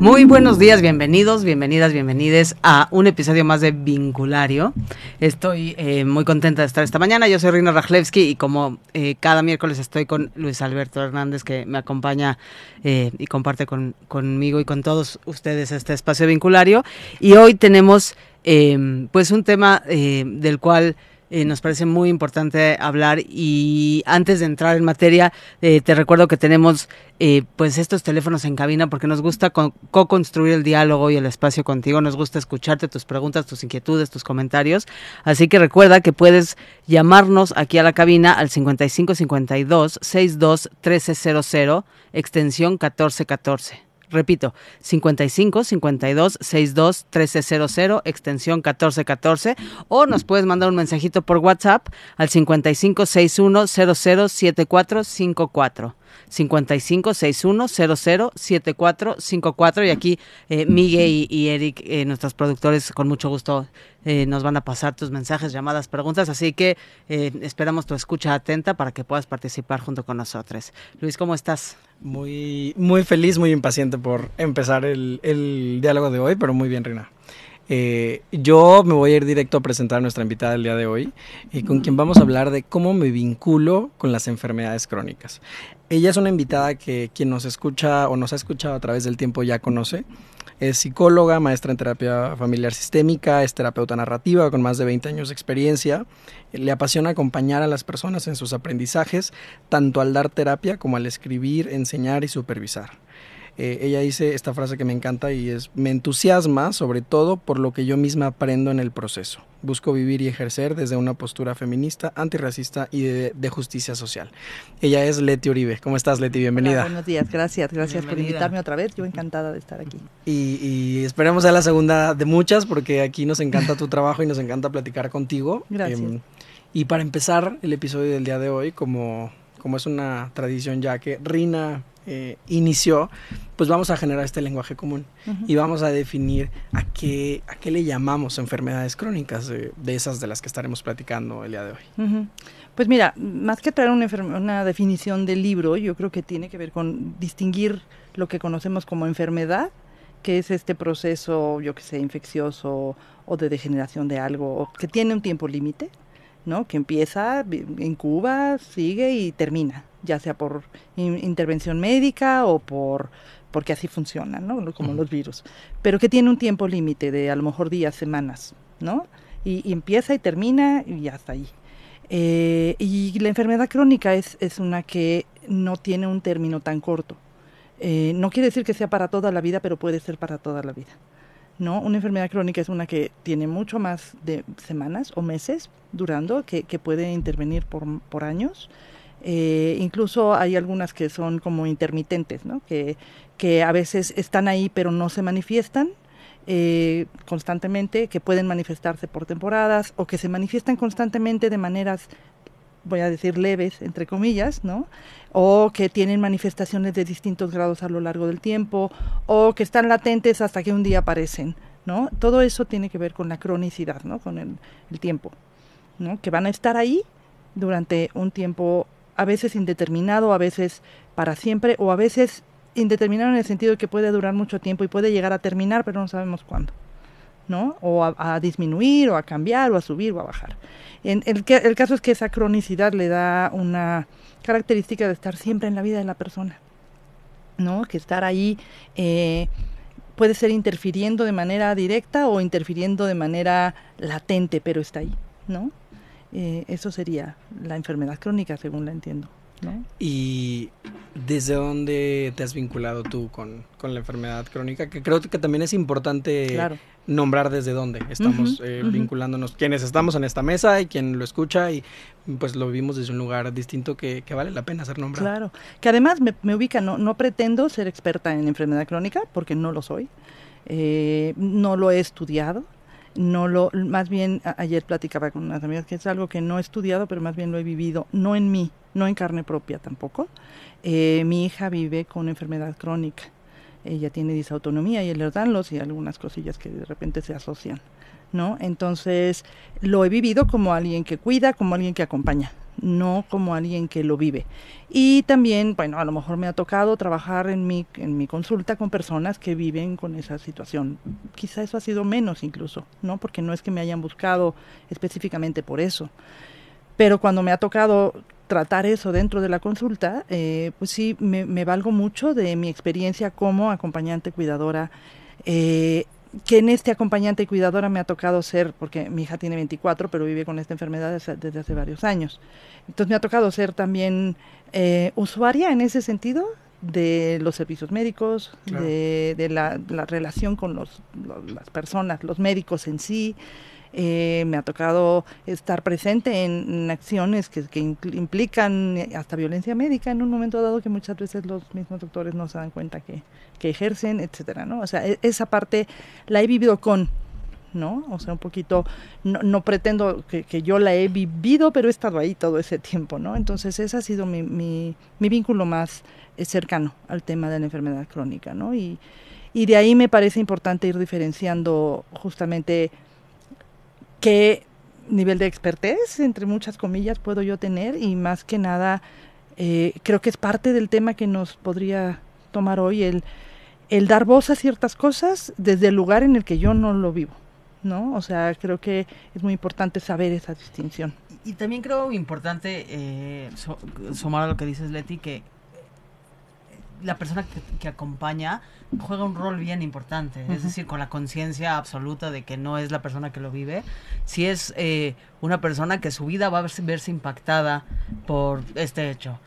Muy buenos días, bienvenidos, bienvenidas, bienvenides a un episodio más de Vinculario. Estoy eh, muy contenta de estar esta mañana. Yo soy Rina Rajlewski y como eh, cada miércoles estoy con Luis Alberto Hernández que me acompaña eh, y comparte con, conmigo y con todos ustedes este espacio vinculario. Y hoy tenemos pues un tema del cual eh, nos parece muy importante hablar y antes de entrar en materia eh, te recuerdo que tenemos eh, pues estos teléfonos en cabina porque nos gusta co-construir el diálogo y el espacio contigo, nos gusta escucharte tus preguntas, tus inquietudes, tus comentarios, así que recuerda que puedes llamarnos aquí a la cabina al 5552 62 1300 extensión 1414. Repito, 55 52 62 1300, extensión 1414, o nos puedes mandar un mensajito por WhatsApp al 55 61 00 7454. 55 61 00 7454 y aquí eh, Miguel y, Eric, eh, nuestros productores, con mucho gusto eh, nos van a pasar tus mensajes, llamadas, preguntas, así que eh, esperamos tu escucha atenta para que puedas participar junto con nosotros. Luis, ¿cómo estás? Muy, muy feliz, muy impaciente por empezar el, el diálogo de hoy, pero muy bien, Rina. Eh, yo me voy a ir directo a presentar a nuestra invitada del día de hoy, y con quien vamos a hablar de cómo me vinculo con las enfermedades crónicas. Ella es una invitada que quien nos escucha o nos ha escuchado a través del tiempo ya conoce. Es psicóloga, maestra en terapia familiar sistémica, es terapeuta narrativa con más de 20 años de experiencia. Le apasiona acompañar a las personas en sus aprendizajes, tanto al dar terapia como al escribir, enseñar y supervisar. Eh, ella dice esta frase que me encanta y es, me entusiasma sobre todo por lo que yo misma aprendo en el proceso. Busco vivir y ejercer desde una postura feminista, antirracista y de, justicia social. Ella es Leti Uribe. ¿Cómo estás, Leti? Bienvenida. buenos días, gracias, gracias por invitarme otra vez. Yo encantada de estar aquí. Y, y esperemos a la segunda de muchas porque aquí nos encanta tu trabajo y nos encanta platicar contigo. Gracias. Em, y para empezar el episodio del día de hoy, como, como es una tradición ya que Rina eh, inició, pues vamos a generar este lenguaje común y vamos a definir a qué, a qué le llamamos enfermedades crónicas de, esas de las que estaremos platicando el día de hoy. Pues mira, más que traer una, una definición del libro, yo creo que tiene que ver con distinguir lo que conocemos como enfermedad, que es este proceso, yo que sé, infeccioso o de degeneración de algo, que tiene un tiempo límite, ¿no? Que empieza, incuba, sigue y termina ya sea por intervención médica o por porque así funcionan, ¿no? Como los virus. Pero que tiene un tiempo límite de a lo mejor días, semanas, ¿no? Y, empieza y termina y ya está ahí. Eh, y la enfermedad crónica es, es una que no tiene un término tan corto. Eh, no quiere decir que sea para toda la vida, pero puede ser para toda la vida. ¿no? Una enfermedad crónica es una que tiene mucho más de semanas o meses durando, que, que puede intervenir por, por años eh, incluso hay algunas que son como intermitentes, ¿no? que, que a veces están ahí pero no se manifiestan eh, constantemente, que pueden manifestarse por temporadas o que se manifiestan constantemente de maneras, voy a decir leves, entre comillas, ¿no? o que tienen manifestaciones de distintos grados a lo largo del tiempo o que están latentes hasta que un día aparecen. ¿no? Todo eso tiene que ver con la cronicidad, ¿no? con el, el tiempo, ¿no? que van a estar ahí durante un tiempo a veces indeterminado, a veces para siempre o a veces indeterminado en el sentido de que puede durar mucho tiempo y puede llegar a terminar, pero no sabemos cuándo. ¿no? O a, disminuir, o a cambiar, o a subir, o a bajar. En el, el caso es que esa cronicidad le da una característica de estar siempre en la vida de la persona, ¿no? Que estar ahí eh, puede ser interfiriendo de manera directa o interfiriendo de manera latente, pero está ahí, ¿no? Eh, eso sería la enfermedad crónica, según la entiendo. ¿no? ¿Y desde dónde te has vinculado tú con, la enfermedad crónica? Que creo que también es importante nombrar desde dónde estamos eh, vinculándonos, quienes estamos en esta mesa y quien lo escucha y pues lo vivimos desde un lugar distinto que, vale la pena ser nombrado. Claro, que además me, ubica, no, no pretendo ser experta en enfermedad crónica porque no lo soy, eh, no lo he estudiado, no lo, más bien ayer platicaba con unas amigas que es algo que no he estudiado, pero más bien lo he vivido, no en mí, no en carne propia tampoco. Eh, mi hija vive con enfermedad crónica. Ella tiene disautonomía y el Erdanlos y algunas cosillas que de repente se asocian, ¿no? Entonces, lo he vivido como alguien que cuida, como alguien que acompaña, no como alguien que lo vive. Y también, bueno, a lo mejor me ha tocado trabajar en mi, en mi consulta con personas que viven con esa situación. Quizá eso ha sido menos incluso, ¿no? Porque no es que me hayan buscado específicamente por eso. Pero cuando me ha tocado tratar eso dentro de la consulta, eh, pues sí, me, valgo mucho de mi experiencia como acompañante cuidadora. Eh, que en este acompañante y cuidadora me ha tocado ser, porque mi hija tiene 24, pero vive con esta enfermedad desde, hace varios años. Entonces me ha tocado ser también eh, usuaria en ese sentido de los servicios médicos, de, de la, la, relación con los, las personas, los médicos en sí, eh, me ha tocado estar presente en, acciones que, que, implican hasta violencia médica en un momento dado que muchas veces los mismos doctores no se dan cuenta que, que ejercen, etcétera, ¿no? O sea, e, esa parte la he vivido con, ¿no? O sea, un poquito, no, no pretendo que, que, yo la he vivido, pero he estado ahí todo ese tiempo, ¿no? Entonces, ese ha sido mi, mi, mi vínculo más eh, cercano al tema de la enfermedad crónica, ¿no? Y, y de ahí me parece importante ir diferenciando justamente qué nivel de expertez, entre muchas comillas, puedo yo tener y más que nada eh, creo que es parte del tema que nos podría tomar hoy el, el dar voz a ciertas cosas desde el lugar en el que yo no lo vivo. ¿no? O sea, creo que es muy importante saber esa distinción. Y, también creo importante eh, sumar a lo que dices, Leti, que la persona que, acompaña juega un rol bien importante, es decir, con la conciencia absoluta de que no es la persona que lo vive, si es eh, una persona que su vida va a verse, impactada por este hecho.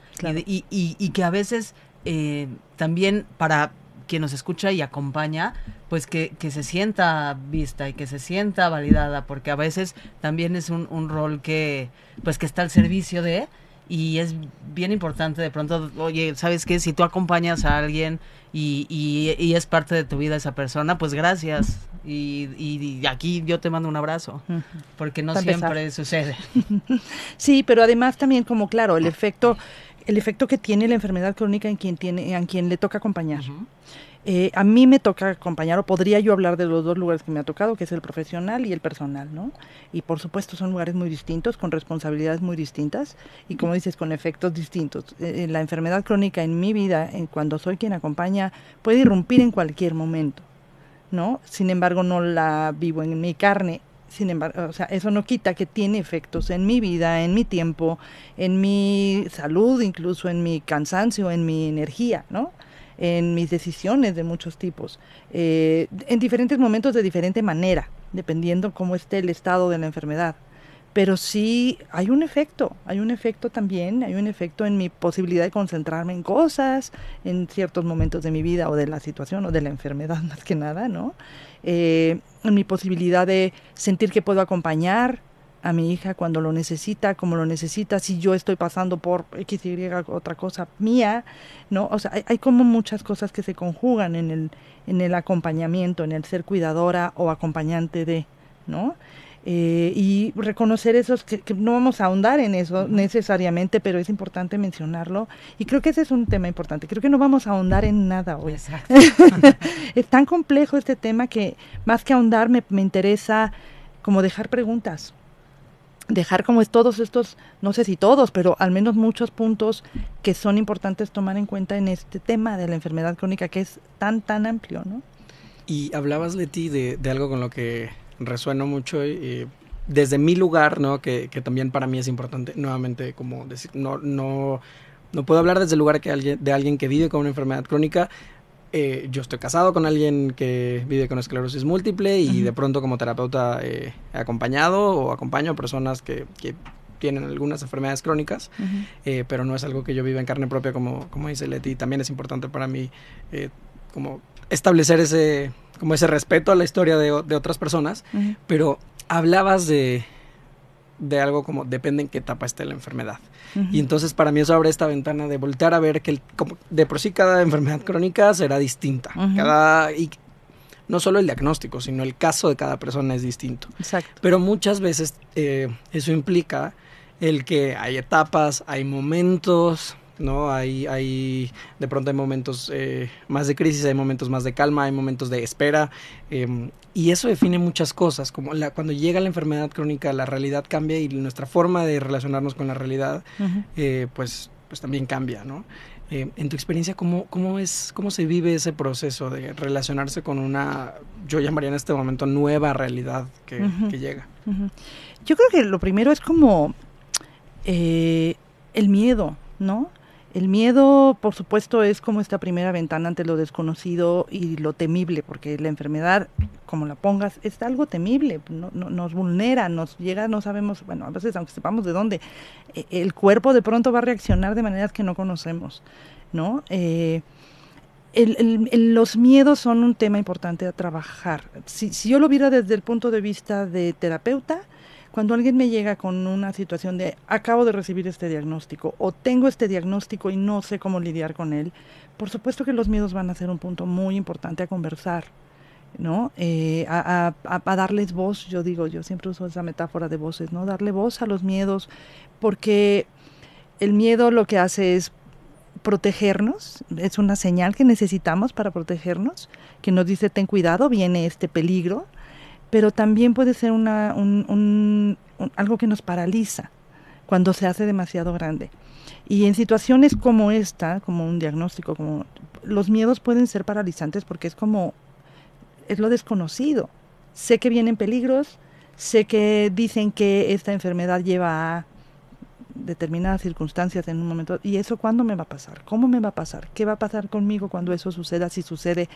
Y, y, que a veces eh, también para quien nos escucha y acompaña, pues que, que, se sienta vista y que se sienta validada, porque a veces también es un, un rol que, pues que está al servicio de y es bien importante de pronto, oye, ¿sabes qué? Si tú acompañas a alguien y, y, es parte de tu vida esa persona, pues gracias. Y, y aquí yo te mando un abrazo, porque no siempre sucede. sí, pero además también como claro, el efecto el efecto que tiene la enfermedad crónica en quien tiene en quien le toca acompañar. Eh, a mí me toca acompañar, o podría yo hablar de los dos lugares que me ha tocado, que es el profesional y el personal, ¿no? Y por supuesto son lugares muy distintos, con responsabilidades muy distintas y como dices, con efectos distintos. Eh, eh, la enfermedad crónica en mi vida, en cuando soy quien acompaña, puede irrumpir en cualquier momento, ¿no? Sin embargo, no la vivo en mi carne. Sin embargo, o sea, eso no quita que tiene efectos en mi vida, en mi tiempo, en mi salud, incluso en mi cansancio, en mi energía, ¿no? En mis decisiones de muchos tipos, eh, en diferentes momentos de diferente manera, dependiendo cómo esté el estado de la enfermedad. Pero sí hay un efecto, hay un efecto también, hay un efecto en mi posibilidad de concentrarme en cosas, en ciertos momentos de mi vida o de la situación o de la enfermedad más que nada, ¿no? Eh, en mi posibilidad de sentir que puedo acompañar, a mi hija cuando lo necesita, como lo necesita, si yo estoy pasando por X, Y, otra cosa mía, ¿no? O sea, hay, hay, como muchas cosas que se conjugan en el, en el acompañamiento, en el ser cuidadora o acompañante de, ¿no? Eh, y reconocer esos, que, que, no vamos a ahondar en eso necesariamente, pero es importante mencionarlo. Y creo que ese es un tema importante. Creo que no vamos a ahondar en nada hoy. es tan complejo este tema que más que ahondar me, me interesa como dejar preguntas dejar como es todos estos, no sé si todos, pero al menos muchos puntos que son importantes tomar en cuenta en este tema de la enfermedad crónica que es tan, tan amplio, ¿no? Y hablabas, Leti, de, de algo con lo que resueno mucho desde mi lugar, ¿no? Que, que, también para mí es importante, nuevamente, como decir, no, no, no puedo hablar desde el lugar que alguien, de alguien que vive con una enfermedad crónica, eh, yo estoy casado con alguien que vive con esclerosis múltiple y de pronto como terapeuta eh, he acompañado o acompaño a personas que, que tienen algunas enfermedades crónicas, eh, pero no es algo que yo viva en carne propia como, como dice Leti. También es importante para mí eh, como establecer ese, como ese respeto a la historia de, de otras personas, pero hablabas de, de algo como depende en qué etapa esté la enfermedad. Y entonces para mí eso abre esta ventana de voltear a ver que el, como de por sí cada enfermedad crónica será distinta. Cada y no solo el diagnóstico, sino el caso de cada persona es distinto. Exacto. Pero muchas veces eh, eso implica el que hay etapas, hay momentos, ¿no? Hay, hay, de pronto hay momentos eh, más de crisis, hay momentos más de calma, hay momentos de espera, em, y eso define muchas cosas, como la, cuando llega la enfermedad crónica, la realidad cambia y nuestra forma de relacionarnos con la realidad, eh, pues, pues también cambia, ¿no? Eh, en tu experiencia, ¿cómo, ¿cómo, es, ¿cómo se vive ese proceso de relacionarse con una, yo llamaría en este momento, nueva realidad que, llega? Yo creo que lo primero es como el miedo, ¿no? El miedo, por supuesto, es como esta primera ventana ante lo desconocido y lo temible, porque la enfermedad, como la pongas, es algo temible, no, nos vulnera, nos llega, no sabemos, bueno, a veces aunque sepamos de dónde, e, el cuerpo de pronto va a reaccionar de maneras que no conocemos, ¿no? Eh, los miedos son un tema importante a trabajar. Si, si yo lo viera desde el punto de vista de terapeuta, cuando alguien me llega con una situación de acabo de recibir este diagnóstico o tengo este diagnóstico y no sé cómo lidiar con él, por supuesto que los miedos van a ser un punto muy importante a conversar, ¿no? Eh, a, darles voz, yo digo, yo siempre uso esa metáfora de voces, ¿no? Darle voz a los miedos, porque el miedo lo que hace es protegernos, es una señal que necesitamos para protegernos, que nos dice ten cuidado, viene este peligro, pero también puede ser una, un, algo que nos paraliza cuando se hace demasiado grande. Y en situaciones como esta, como un diagnóstico, como los miedos pueden ser paralizantes porque es como es lo desconocido. Sé que vienen peligros, sé que dicen que esta enfermedad lleva a determinadas circunstancias en un momento y eso cuándo me va a pasar, cómo me va a pasar, qué va a pasar conmigo cuando eso suceda, si sucede,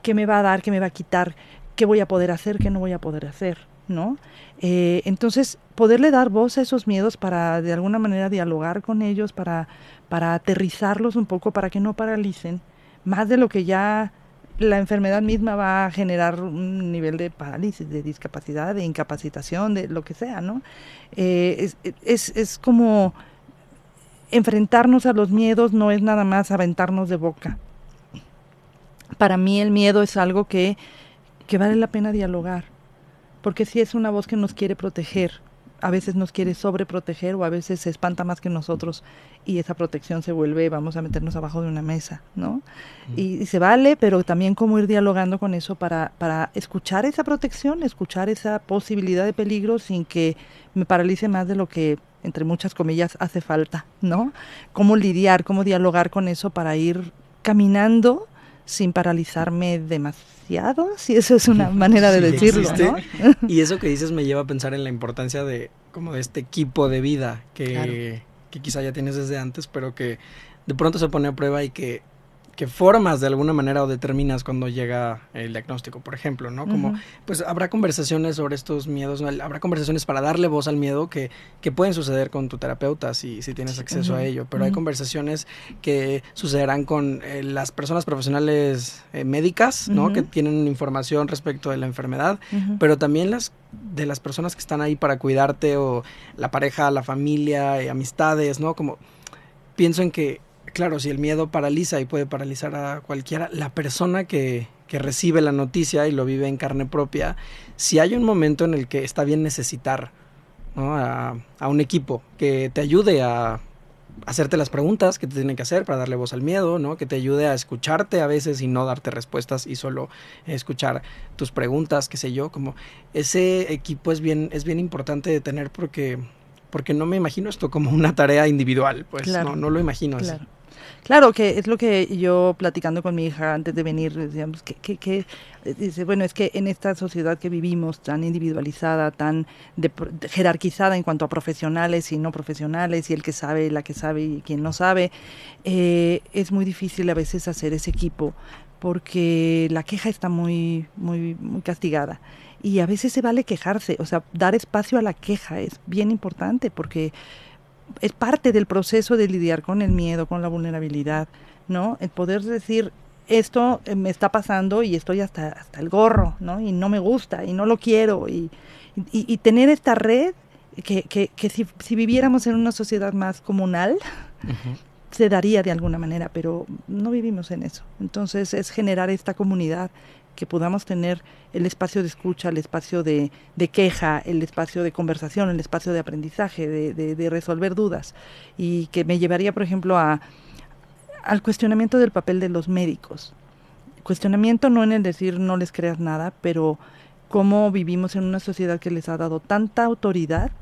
qué me va a dar, qué me va a quitar, qué voy a poder hacer, qué no voy a poder hacer, ¿no? Eh, entonces, poderle dar voz a esos miedos para de alguna manera dialogar con ellos, para, para aterrizarlos un poco, para que no paralicen, más de lo que ya la enfermedad misma va a generar un nivel de parálisis, de discapacidad, de incapacitación, de lo que sea, ¿no? Eh, es, es como enfrentarnos a los miedos no es nada más aventarnos de boca. Para mí el miedo es algo que que vale la pena dialogar, porque si es una voz que nos quiere proteger, a veces nos quiere sobreproteger o a veces se espanta más que nosotros y esa protección se vuelve, vamos a meternos abajo de una mesa, ¿no? Y, se vale, pero también cómo ir dialogando con eso para, para escuchar esa protección, escuchar esa posibilidad de peligro sin que me paralice más de lo que, entre muchas comillas, hace falta, ¿no? Cómo lidiar, cómo dialogar con eso para ir caminando sin paralizarme demasiado, si eso es una manera de decirlo. Y eso que dices me lleva a pensar en la importancia de como de este equipo de vida que, que quizá ya tienes desde antes, pero que de pronto se pone a prueba y que que formas de alguna manera o determinas cuando llega el diagnóstico, por ejemplo, ¿no? Como, pues habrá conversaciones sobre estos miedos, habrá conversaciones para darle voz al miedo que, que pueden suceder con tu terapeuta si, si tienes acceso a ello, pero hay conversaciones que sucederán con eh, las personas profesionales eh, médicas, ¿no? Que tienen información respecto de la enfermedad, pero también las de las personas que están ahí para cuidarte o la pareja, la familia, eh, amistades, ¿no? Como pienso en que claro, si el miedo paraliza y puede paralizar a cualquiera, la persona que, que recibe la noticia y lo vive en carne propia, si hay un momento en el que está bien necesitar a, un equipo que te ayude a hacerte las preguntas que te tienen que hacer para darle voz al miedo, ¿no? Que te ayude a escucharte a veces y no darte respuestas y solo escuchar tus preguntas, qué sé yo, como ese equipo es bien es bien importante de tener porque porque no me imagino esto como una tarea individual, pues no, no lo imagino así. Claro, que es lo que yo platicando con mi hija antes de venir, decíamos, que, que, dice, bueno, es que en esta sociedad que vivimos tan individualizada, tan jerarquizada en cuanto a profesionales y no profesionales, y el que sabe, la que sabe y quien no sabe, eh, es muy difícil a veces hacer ese equipo porque la queja está muy, muy, muy castigada. Y a veces se vale quejarse, o sea, dar espacio a la queja es bien importante porque es parte del proceso de lidiar con el miedo, con la vulnerabilidad, ¿no? El poder decir, esto eh, me está pasando y estoy hasta, hasta el gorro, ¿no? Y no me gusta y no lo quiero. Y, y, tener esta red que, que, que si, si, viviéramos en una sociedad más comunal, se daría de alguna manera, pero no vivimos en eso. Entonces es generar esta comunidad que podamos tener el espacio de escucha, el espacio de, queja, el espacio de conversación, el espacio de aprendizaje, de, de, resolver dudas. Y que me llevaría, por ejemplo, a, al cuestionamiento del papel de los médicos. Cuestionamiento no en el decir no les creas nada, pero cómo vivimos en una sociedad que les ha dado tanta autoridad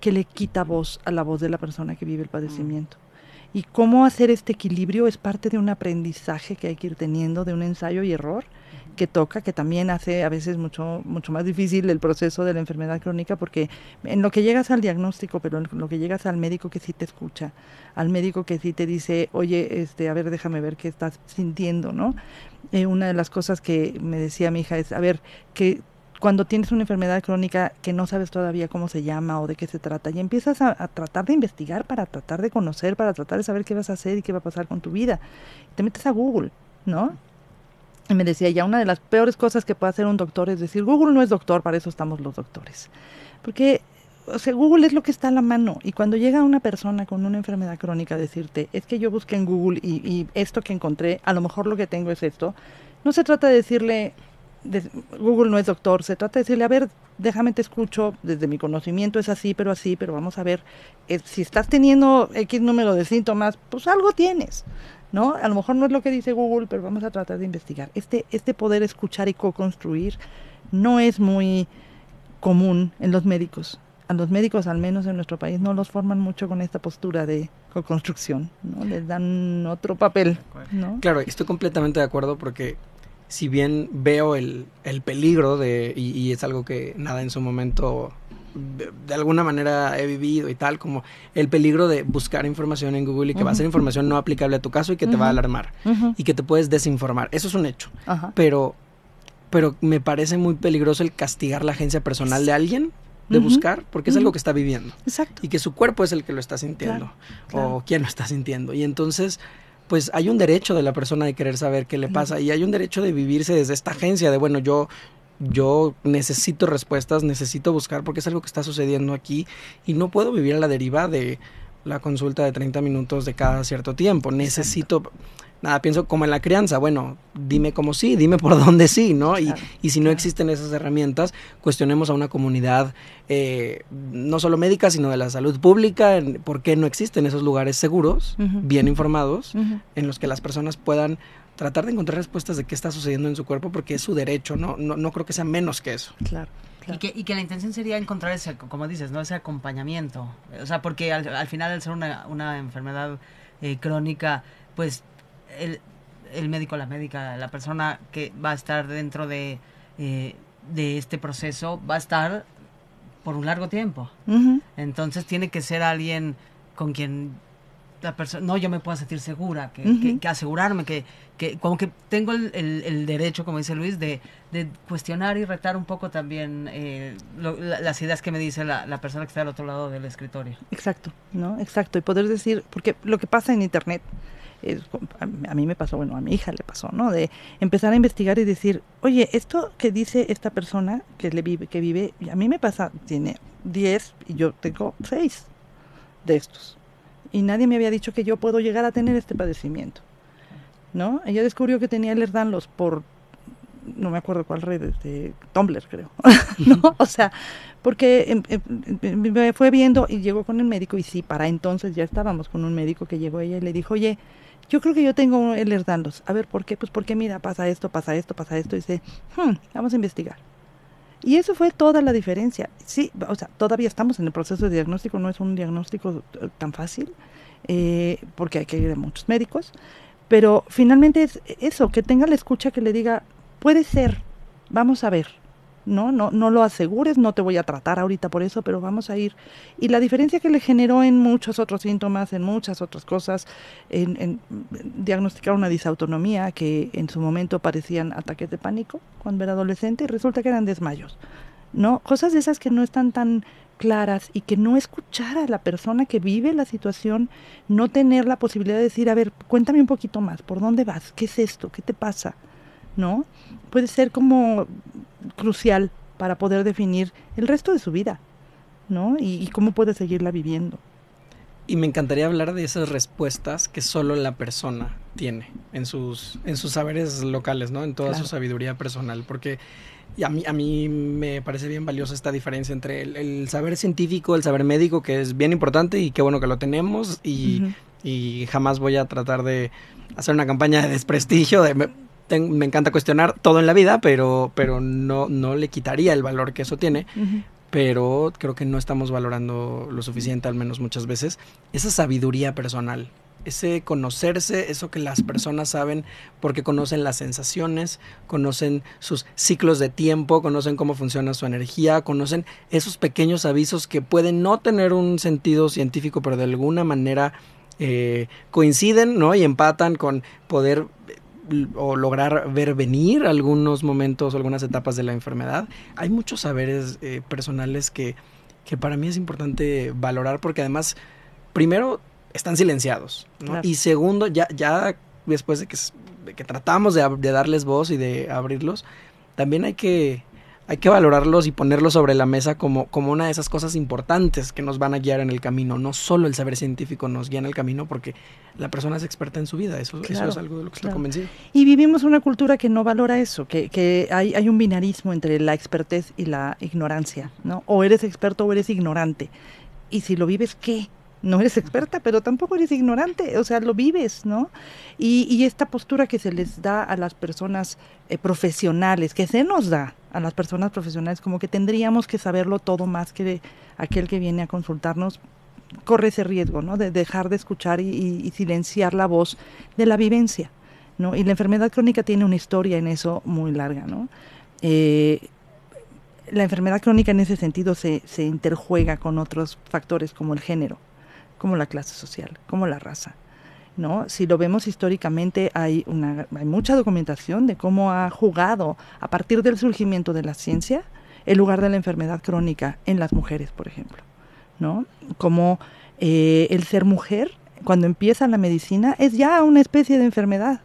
que le quita voz a la voz de la persona que vive el padecimiento. Y cómo hacer este equilibrio es parte de un aprendizaje que hay que ir teniendo, de un ensayo y error que toca, que también hace a veces mucho, mucho más difícil el proceso de la enfermedad crónica, porque en lo que llegas al diagnóstico, pero en lo que llegas al médico que sí te escucha, al médico que sí te dice, oye, este, a ver, déjame ver qué estás sintiendo, ¿no? Eh, una de las cosas que me decía mi hija es, a ver, que cuando tienes una enfermedad crónica que no sabes todavía cómo se llama o de qué se trata y empiezas a, tratar de investigar para tratar de conocer, para tratar de saber qué vas a hacer y qué va a pasar con tu vida. Te metes a Google, ¿no? Y me decía, ya una de las peores cosas que puede hacer un doctor es decir, Google no es doctor, para eso estamos los doctores. Porque o sea, Google es lo que está a la mano. Y cuando llega una persona con una enfermedad crónica a decirte, es que yo busqué en Google y, esto que encontré, a lo mejor lo que tengo es esto, no se trata de decirle, Google no es doctor, se trata de decirle, a ver, déjame te escucho, desde mi conocimiento es así, pero así, pero vamos a ver, eh, si estás teniendo X número de síntomas, pues algo tienes, ¿no? A lo mejor no es lo que dice Google, pero vamos a tratar de investigar. Este, este poder escuchar y co-construir no es muy común en los médicos. A los médicos, al menos en nuestro país, no los forman mucho con esta postura de co-construcción, ¿no? Les dan otro papel, ¿no? Claro, estoy completamente de acuerdo porque si bien veo el, el peligro de, y, es algo que nada en su momento de, alguna manera he vivido y tal, como el peligro de buscar información en Google y que va a ser información no aplicable a tu caso y que te va a alarmar y que te puedes desinformar. Eso es un hecho. Pero, pero me parece muy peligroso el castigar la agencia personal de alguien de buscar, porque es algo que está viviendo. Exacto. Y que su cuerpo es el que lo está sintiendo, o quien lo está sintiendo. Y entonces, pues hay un derecho de la persona de querer saber qué le pasa y hay un derecho de vivirse desde esta agencia de, bueno, yo yo necesito respuestas, necesito buscar porque es algo que está sucediendo aquí y no puedo vivir a la deriva de la consulta de 30 minutos de cada cierto tiempo. Necesito nada, pienso como en la crianza, bueno, dime cómo sí, dime por dónde sí, ¿no? y, y, si no existen esas herramientas, cuestionemos a una comunidad, eh, no solo médica, sino de la salud pública, por qué no existen esos lugares seguros, bien informados, en los que las personas puedan tratar de encontrar respuestas de qué está sucediendo en su cuerpo, porque es su derecho, no, no, no creo que sea menos que eso. Claro. Y que, y que la intención sería encontrar ese, como dices, ¿no? Ese acompañamiento. O sea, porque al, final al ser una, una enfermedad eh, crónica, pues el, el médico, la médica, la persona que va a estar dentro de, eh, de este proceso va a estar por un largo tiempo. Entonces tiene que ser alguien con quien la persona, no, yo me puedo sentir segura, que, que, asegurarme, que, que como que tengo el, el, derecho, como dice Luis, de, de, cuestionar y retar un poco también eh, las ideas que me dice la, la, persona que está al otro lado del escritorio. Exacto, ¿no? Exacto, y poder decir, porque lo que pasa en Internet a, mí me pasó, bueno, a mi hija le pasó, ¿no? De empezar a investigar y decir, oye, esto que dice esta persona que, le vive, que vive, a mí me pasa, tiene 10 y yo tengo 6 de estos. Y nadie me había dicho que yo puedo llegar a tener este padecimiento, ¿no? Ella descubrió que tenía el Erdanlos por, no me acuerdo cuál red, de Tumblr creo, ¿no? O sea, porque em, em, em, me fue viendo y llegó con el médico y sí, para entonces ya estábamos con un médico que llegó ella y le dijo, oye, yo creo que yo tengo el Erdanlos. A ver, ¿por qué? Pues porque mira, pasa esto, pasa esto, pasa esto. Y dice, hmm, vamos a investigar. Y eso fue toda la diferencia. Sí, o sea, todavía estamos en el proceso de diagnóstico, no es un diagnóstico eh, tan fácil, eh, porque hay que ir a muchos médicos, pero finalmente es eso, que tenga la escucha que le diga, puede ser, vamos a ver, ¿no? No, no lo asegures, no te voy a tratar ahorita por eso, pero vamos a ir. Y la diferencia que le generó en muchos otros síntomas, en muchas otras cosas, en, diagnosticar una disautonomía que en su momento parecían ataques de pánico cuando era adolescente y resulta que eran desmayos, ¿no? Cosas de esas que no están tan claras y que no escuchar a la persona que vive la situación, no tener la posibilidad de decir, a ver, cuéntame un poquito más, ¿por dónde vas? ¿Qué es esto? ¿Qué te pasa? ¿No? Puede ser como crucial para poder definir el resto de su vida, ¿no? Y, cómo puede seguirla viviendo. Y me encantaría hablar de esas respuestas que solo la persona tiene en sus, en sus saberes locales, ¿no? En toda su sabiduría personal, porque a mí, a mí me parece bien valiosa esta diferencia entre el, saber científico, el saber médico, que es bien importante y qué bueno que lo tenemos, y, jamás voy a tratar de hacer una campaña de desprestigio, de, me, encanta cuestionar todo en la vida, pero, pero no, no le quitaría el valor que eso tiene pero creo que no estamos valorando lo suficiente, al menos muchas veces, esa sabiduría personal, ese conocerse, eso que las personas saben porque conocen las sensaciones, conocen sus ciclos de tiempo, conocen cómo funciona su energía, conocen esos pequeños avisos que pueden no tener un sentido científico, pero de alguna manera eh, coinciden, ¿no? Y empatan con poder o lograr ver venir algunos momentos, algunas etapas de la enfermedad. Hay muchos saberes eh, personales que, que para mí es importante valorar porque además, primero, están silenciados. Y segundo, ya, ya después de que, que tratamos de, de, darles voz y de abrirlos, también hay que hay que valorarlos y ponerlos sobre la mesa como, como una de esas cosas importantes que nos van a guiar en el camino. No solo el saber científico nos guía en el camino porque la persona es experta en su vida. Eso, es algo de lo que estoy convencido. Y vivimos una cultura que no valora eso, que, que hay, hay un binarismo entre la expertez y la ignorancia. ¿no? O eres experto o eres ignorante. Y si lo vives, ¿qué? no eres experta, pero tampoco eres ignorante, o sea, lo vives, ¿no? Y, y esta postura que se les da a las personas eh, profesionales, que se nos da a las personas profesionales, como que tendríamos que saberlo todo más que aquel que viene a consultarnos, corre ese riesgo, ¿no? De dejar de escuchar y, silenciar la voz de la vivencia, ¿no? Y la enfermedad crónica tiene una historia en eso muy larga, ¿no? Eh, la enfermedad crónica en ese sentido se, se interjuega con otros factores como el género, como la clase social, como la raza. ¿No? Si lo vemos históricamente, hay, una, hay mucha documentación de cómo ha jugado, a partir del surgimiento de la ciencia, el lugar de la enfermedad crónica en las mujeres, por ejemplo. ¿no? Como eh, el ser mujer, cuando empieza la medicina, es ya una especie de enfermedad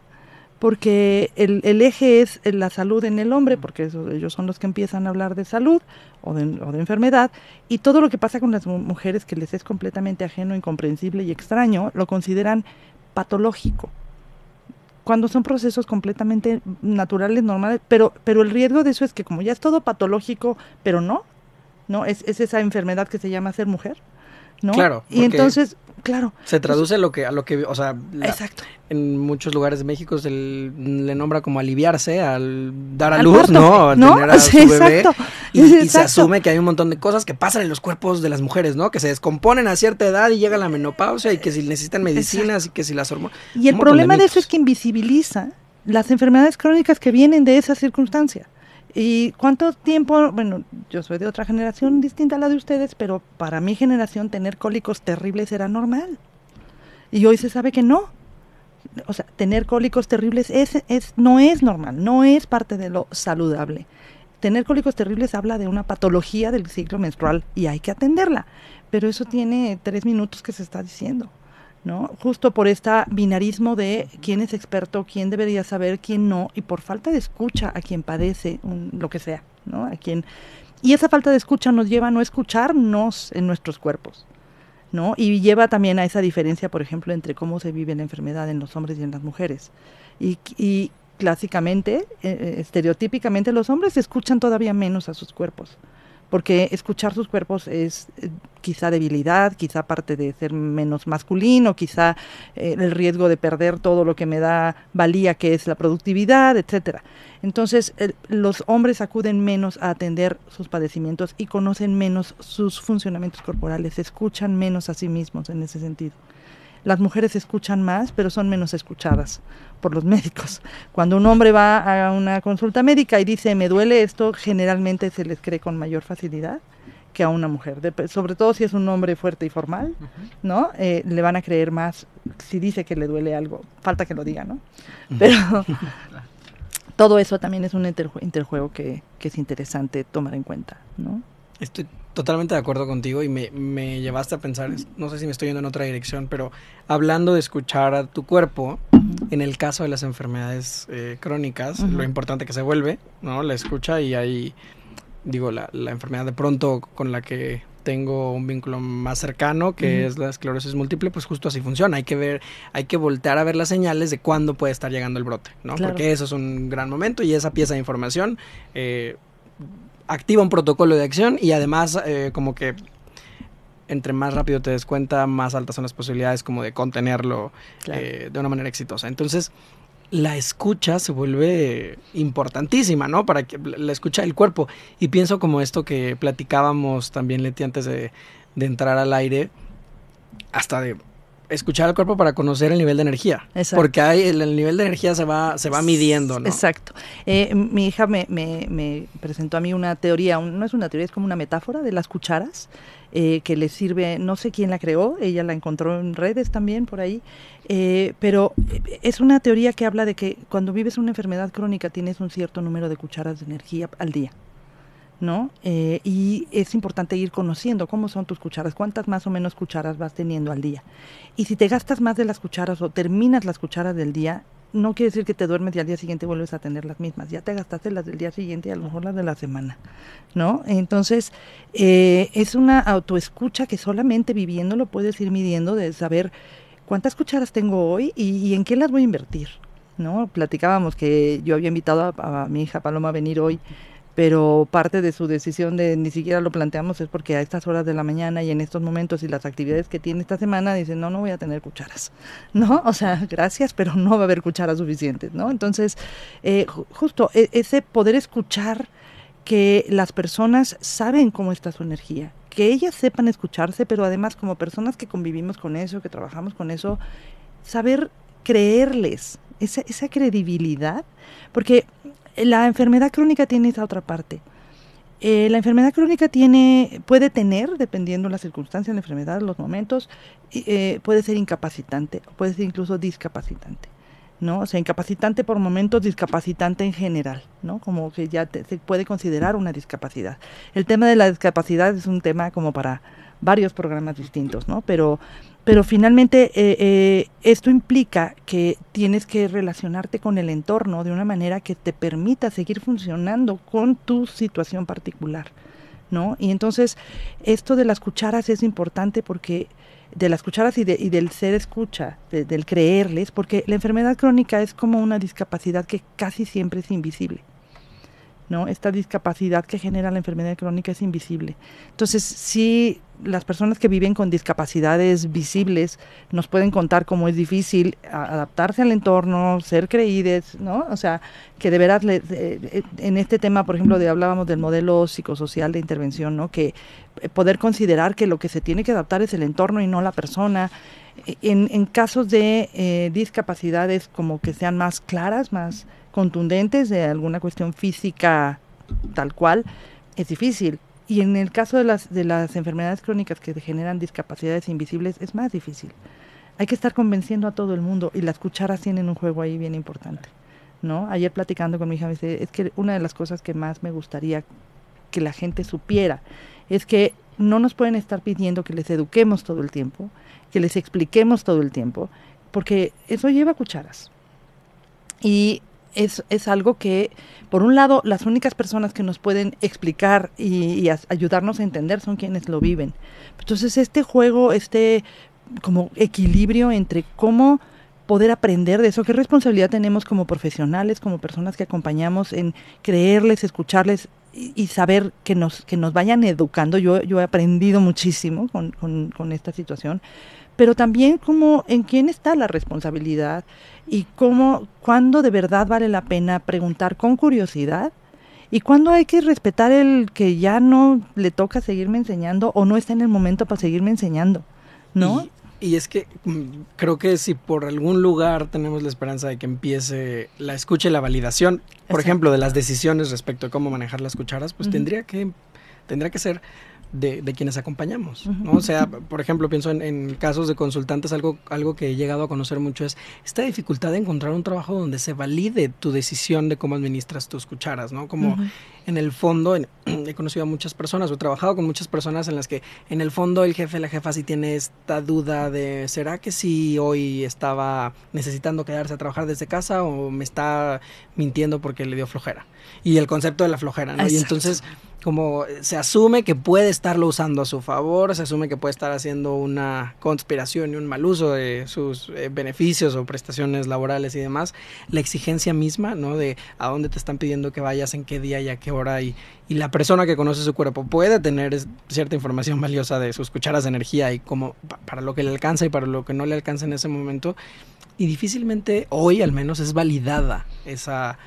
porque el, eje es la salud en el hombre, porque ellos son los que empiezan a hablar de salud o de, enfermedad, y todo lo que pasa con las mujeres que les es completamente ajeno, incomprensible y extraño, lo consideran patológico. Cuando son procesos completamente naturales, normales, pero, pero el riesgo de eso es que como ya es todo patológico, pero no, ¿no? Es, es esa enfermedad que se llama ser mujer, ¿no? Claro. Y entonces Claro. Se traduce a lo que, a lo que, o sea, Exacto. en muchos lugares de México se le nombra como aliviarse al dar a luz, ¿no? ¿No? tener a su bebé. Y, se asume que hay un montón de cosas que pasan en los cuerpos de las mujeres, ¿no? Que se descomponen a cierta edad y llega la menopausia y que si necesitan medicinas y que si las hormonas. Y el problema de, eso es que invisibiliza las enfermedades crónicas que vienen de esa circunstancia. ¿Y cuánto tiempo? Bueno, yo soy de otra generación distinta a la de ustedes, pero para mi generación tener cólicos terribles era normal. Y hoy se sabe que no. O sea, tener cólicos terribles es, es, no es normal, no es parte de lo saludable. Tener cólicos terribles habla de una patología del ciclo menstrual y hay que atenderla. Pero eso tiene tres minutos que se está diciendo. ¿No? Justo por este binarismo de quién es experto, quién debería saber, quién no, y por falta de escucha a quien padece lo que sea, ¿no? A quien y esa falta de escucha nos lleva a no escucharnos en nuestros cuerpos, ¿no? Y lleva también a esa diferencia, por ejemplo, entre cómo se vive la enfermedad en los hombres y en las mujeres. Y, y clásicamente, eh, eh, estereotípicamente, los hombres escuchan todavía menos a sus cuerpos porque escuchar sus cuerpos es eh, quizá debilidad, quizá parte de ser menos masculino, quizá eh, el riesgo de perder todo lo que me da valía, que es la productividad, etcétera. Entonces, los hombres acuden menos a atender sus padecimientos y conocen menos sus funcionamientos corporales, escuchan menos a sí mismos en ese sentido. Las mujeres escuchan más, pero son menos escuchadas por los médicos. Cuando un hombre va a una consulta médica y dice, me duele esto, generalmente se les cree con mayor facilidad que a una mujer, sobre todo si es un hombre fuerte y formal, ¿no? Eh, le van a creer más si dice que le duele algo, falta que lo diga, ¿no? Pero todo eso también es un interjuego que, que es interesante tomar en cuenta, ¿no? Estoy totalmente de acuerdo contigo y me, me, llevaste a pensar, no sé si me estoy yendo en otra dirección, pero hablando de escuchar a tu cuerpo, en el caso de las enfermedades eh, crónicas, lo importante que se vuelve, ¿no? La escucha y ahí, digo, la, la, enfermedad de pronto con la que tengo un vínculo más cercano, que es la esclerosis múltiple, pues justo así funciona. Hay que ver, hay que voltear a ver las señales de cuándo puede estar llegando el brote, ¿no? Porque eso es un gran momento y esa pieza de información eh, activa un protocolo de acción y además eh, como que entre más rápido te des cuenta, más altas son las posibilidades como de contenerlo eh, de una manera exitosa. Entonces, la escucha se vuelve importantísima, ¿no? Para que la escucha del cuerpo. Y pienso como esto que platicábamos también, Leti, antes de, entrar al aire, hasta de escuchar al cuerpo para conocer el nivel de energía. Exacto. Porque hay, el, nivel de energía se va, se va midiendo, ¿no? Exacto. Eh, mi hija me, me, me, presentó a mí una teoría, no es una teoría, es como una metáfora de las cucharas. Eh, que le sirve, no sé quién la creó, ella la encontró en redes también por ahí, eh, pero es una teoría que habla de que cuando vives una enfermedad crónica tienes un cierto número de cucharas de energía al día. ¿No? Eh, y es importante ir conociendo cómo son tus cucharas, cuántas más o menos cucharas vas teniendo al día. Y si te gastas más de las cucharas o terminas las cucharas del día, no quiere decir que te duermes y al día siguiente vuelves a tener las mismas. Ya te gastaste las del día siguiente y a lo mejor las de la semana, ¿no? Entonces, eh, es una autoescucha que solamente viviéndolo puedes ir midiendo de saber cuántas cucharas tengo hoy y, en qué las voy a invertir, ¿no? Platicábamos que yo había invitado a mi hija Paloma a venir hoy pero parte de su decisión de ni siquiera lo planteamos es porque a estas horas de la mañana y en estos momentos y las actividades que tiene esta semana dicen no no voy a tener cucharas no o sea gracias pero no va a haber cucharas suficientes no entonces eh, justo e, ese poder escuchar que las personas saben cómo está su energía que ellas sepan escucharse pero además como personas que convivimos con eso que trabajamos con eso saber creerles esa, esa credibilidad porque la enfermedad crónica tiene esa otra parte. Eh, la enfermedad crónica tiene, puede tener, dependiendo de las circunstancias la enfermedad, los momentos, eh, puede ser incapacitante, puede ser incluso discapacitante. ¿no? O sea, incapacitante por momentos, discapacitante en general, ¿no? Como que ya se puede considerar una discapacidad. El tema de la discapacidad es un tema como para varios programas distintos, ¿no? Pero pero finalmente eh, eh, esto implica que tienes que relacionarte con el entorno de una manera que te permita seguir funcionando con tu situación particular, ¿no? Y entonces esto de las cucharas es importante porque de las cucharas y, del ser escucha, del creerles, porque la enfermedad crónica es como una discapacidad que casi siempre es invisible. ¿No? Esta discapacidad que genera la enfermedad crónica es invisible. Entonces, sí, las personas que viven con discapacidades visibles nos pueden contar cómo es difícil adaptarse al entorno, ser creídes, ¿no? O sea, que de veras, eh, en este tema, por ejemplo, de hablábamos del modelo psicosocial de intervención, ¿no? Que eh, poder considerar que lo que se tiene que adaptar es el entorno y no la persona. En, en casos de eh, discapacidades como que sean más claras, más contundentes de alguna cuestión física tal cual, es difícil. Y en el caso de las, de las enfermedades crónicas que generan discapacidades invisibles es más difícil. Hay que estar convenciendo a todo el mundo y las cucharas tienen un juego ahí bien importante. ¿no? Ayer platicando con mi hija me dice, es que una de las cosas que más me gustaría que la gente supiera es que no nos pueden estar pidiendo que les eduquemos todo el tiempo, que les expliquemos todo el tiempo, porque eso lleva cucharas. Y es, es, algo que, por un lado, las únicas personas que nos pueden explicar y, ayudarnos a entender son quienes lo viven. Entonces, este juego, este como equilibrio entre cómo poder aprender de eso, qué responsabilidad tenemos como profesionales, como personas que acompañamos en creerles, escucharles y, saber que nos, que nos vayan educando. Yo, yo he aprendido muchísimo con, con, con esta situación, pero también como en quién está la responsabilidad y cómo, cuándo de verdad vale la pena preguntar con curiosidad y cuándo hay que respetar el que ya no le toca seguirme enseñando o no está en el momento para seguirme enseñando, ¿no? Y, es que mm, creo que si por algún lugar tenemos la esperanza de que empiece la escucha y la validación, por ejemplo, de las decisiones respecto a cómo manejar las cucharas, pues tendría que tendría que ser de, quienes acompañamos. ¿no? O sea, por ejemplo, pienso en, casos de consultantes, algo, algo que he llegado a conocer mucho es esta dificultad de encontrar un trabajo donde se valide tu decisión de cómo administras tus cucharas, ¿no? Como en el fondo, he conocido a muchas personas, o he trabajado con muchas personas en las que en el fondo el jefe, la jefa sí tiene esta duda de, ¿será que si hoy estaba necesitando quedarse a trabajar desde casa o me está mintiendo porque le dio flojera? Y el concepto de la flojera, ¿no? Y entonces como se asume que puedes estarlo usando a su favor, se asume que puede estar haciendo una conspiración y un mal uso de sus eh, beneficios o prestaciones laborales y demás. La exigencia misma, ¿no? De a dónde te están pidiendo que vayas, en qué día y a qué hora y, y la persona que conoce su cuerpo puede tener cierta información valiosa de sus cucharas de energía y cómo para lo que le alcanza y para lo que no le alcanza en ese momento y difícilmente hoy al menos es validada esa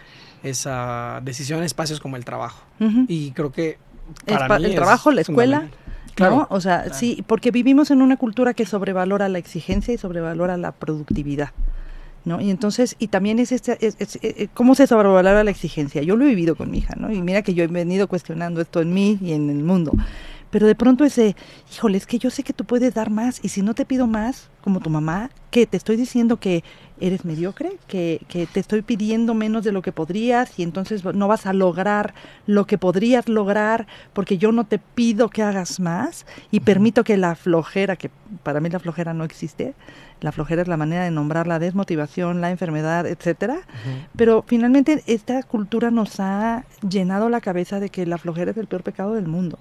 esa decisión en espacios como el trabajo. Y creo que para el trabajo, la escuela, Claro, O sea, sí, porque vivimos en una cultura que sobrevalora la exigencia y sobrevalora la productividad. ¿No? Y entonces, y también es este, es, eh, eh, ¿cómo se sobrevalora la exigencia? Yo lo he vivido con mi hija, ¿no? Y mira que yo he venido cuestionando esto en mí y en el mundo. Pero de pronto ese, híjole, es que yo sé que tú puedes dar más y si no te pido más, como tu mamá, que te estoy diciendo que eres mediocre, que, que, te estoy pidiendo menos de lo que podrías y entonces no vas a lograr lo que podrías lograr porque yo no te pido que hagas más y permito que la flojera, que para mí la flojera no existe, la flojera es la manera de nombrar la desmotivación, la enfermedad, etcétera, pero finalmente esta cultura nos ha llenado la cabeza de que la flojera es el peor pecado del mundo,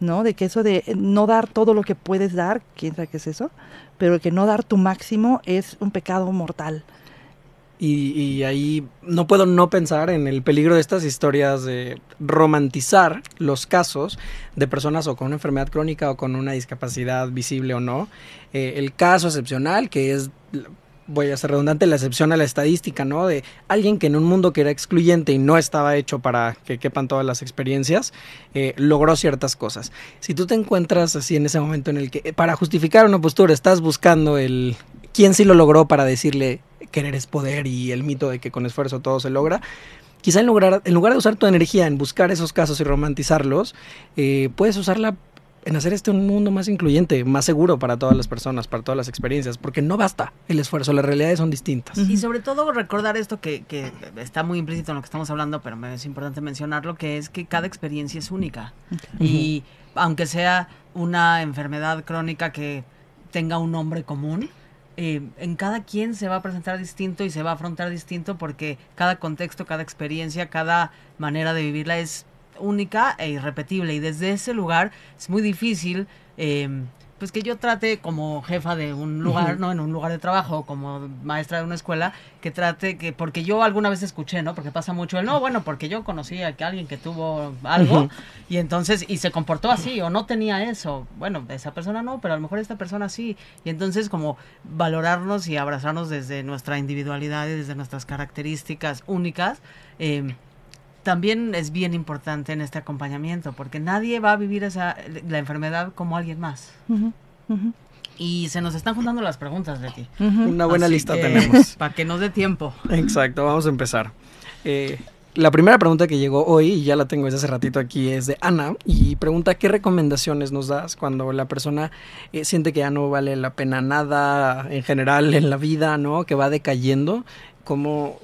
¿no? De que eso de no dar todo lo que puedes dar, quién sabe qué es eso, pero que no dar tu máximo es un pecado mortal. Y, ahí no puedo no pensar en el peligro de estas historias de romantizar los casos de personas o con una enfermedad crónica o con una discapacidad visible o no. Eh, el caso excepcional, que es, voy a ser redundante, la excepción a la estadística, ¿no? De alguien que en un mundo que era excluyente y no estaba hecho para que quepan todas las experiencias, eh, logró ciertas cosas. Si tú te encuentras así en ese momento en el que, para justificar una postura, estás buscando el quién sí lo logró para decirle querer es poder y el mito de que con esfuerzo todo se logra. Quizá en lugar, en lugar de usar tu energía en buscar esos casos y romantizarlos, eh, puedes usarla en hacer este un mundo más incluyente, más seguro para todas las personas, para todas las experiencias, porque no basta el esfuerzo, las realidades son distintas. Y sobre todo recordar esto que, que está muy implícito en lo que estamos hablando, pero es importante mencionarlo, que es que cada experiencia es única. Y aunque sea una enfermedad crónica que tenga un nombre común, eh, en cada quien se va a presentar distinto y se va a afrontar distinto porque cada contexto, cada experiencia, cada manera de vivirla es única e irrepetible y desde ese lugar es muy difícil eh, pues que yo trate como jefa de un lugar, ¿no? En un lugar de trabajo, como maestra de una escuela, que trate que, porque yo alguna vez escuché, ¿no? Porque pasa mucho el, no, bueno, porque yo conocí a que alguien que tuvo algo y entonces, y se comportó así o no tenía eso. Bueno, esa persona no, pero a lo mejor esta persona sí. Y entonces como valorarnos y abrazarnos desde nuestra individualidad y desde nuestras características únicas. Eh, también es bien importante en este acompañamiento, porque nadie va a vivir esa, la enfermedad como alguien más. Y se nos están juntando las preguntas, Betty. Una buena lista tenemos. Para que nos dé tiempo. Exacto, vamos a empezar. Eh, la primera pregunta que llegó hoy, y ya la tengo desde hace ratito aquí, es de Ana, y pregunta qué recomendaciones nos das cuando la persona eh, siente que ya no vale la pena nada en general en la vida, ¿no? Que va decayendo. ¿Cómo,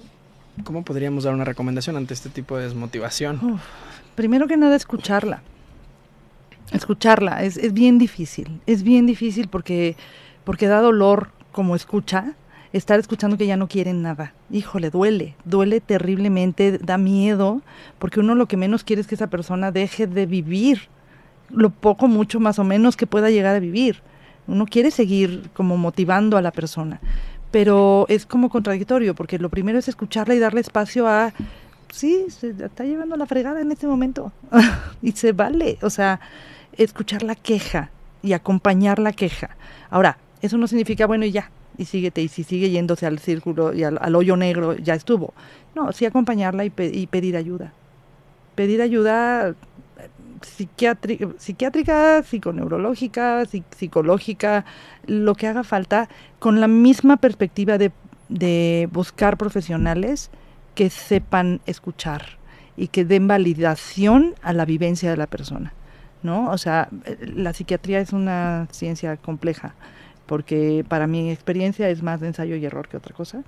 ¿Cómo podríamos dar una recomendación ante este tipo de desmotivación? primero que nada, escucharla. Escucharla es, es, bien difícil. Es bien difícil porque, porque da dolor como escucha estar escuchando que ya no quieren nada. Híjole, duele, duele terriblemente, da miedo, porque uno lo que menos quiere es que esa persona deje de vivir lo poco, mucho más o menos que pueda llegar a vivir. Uno quiere seguir como motivando a la persona pero es como contradictorio, porque lo primero es escucharla y darle espacio a, sí, se está llevando la fregada en este momento, y se vale, o sea, escuchar la queja y acompañar la queja. Ahora, eso no significa, bueno, y ya, y síguete, y si sigue yéndose al círculo y al, hoyo negro, ya estuvo. No, sí acompañarla y, y pedir ayuda. Pedir ayuda psiquiátrica, psiquiátrica psiconeurológica, psicológica, lo que haga falta, con la misma perspectiva de, de buscar profesionales que sepan escuchar y que den validación a la vivencia de la persona. ¿no? O sea, la psiquiatría es una ciencia compleja porque para mi experiencia es más de ensayo y error que otra cosa.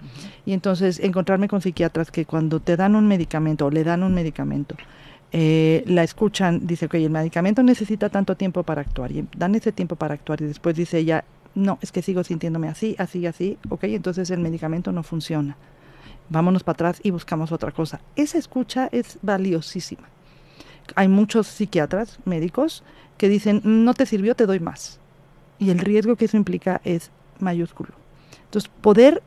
Y entonces encontrarme con psiquiatras que cuando te dan un medicamento o le dan un medicamento, eh, la escuchan, dice, que el medicamento necesita tanto tiempo para actuar, y dan ese tiempo para actuar, y después dice ella, no, es que sigo sintiéndome así, así, así, ok, entonces el medicamento no funciona. Vámonos para atrás y buscamos otra cosa. Esa escucha es valiosísima. hay muchos psiquiatras, médicos, que dicen, no te sirvió, te doy más. Y el riesgo que eso implica es mayúsculo. Entonces, poder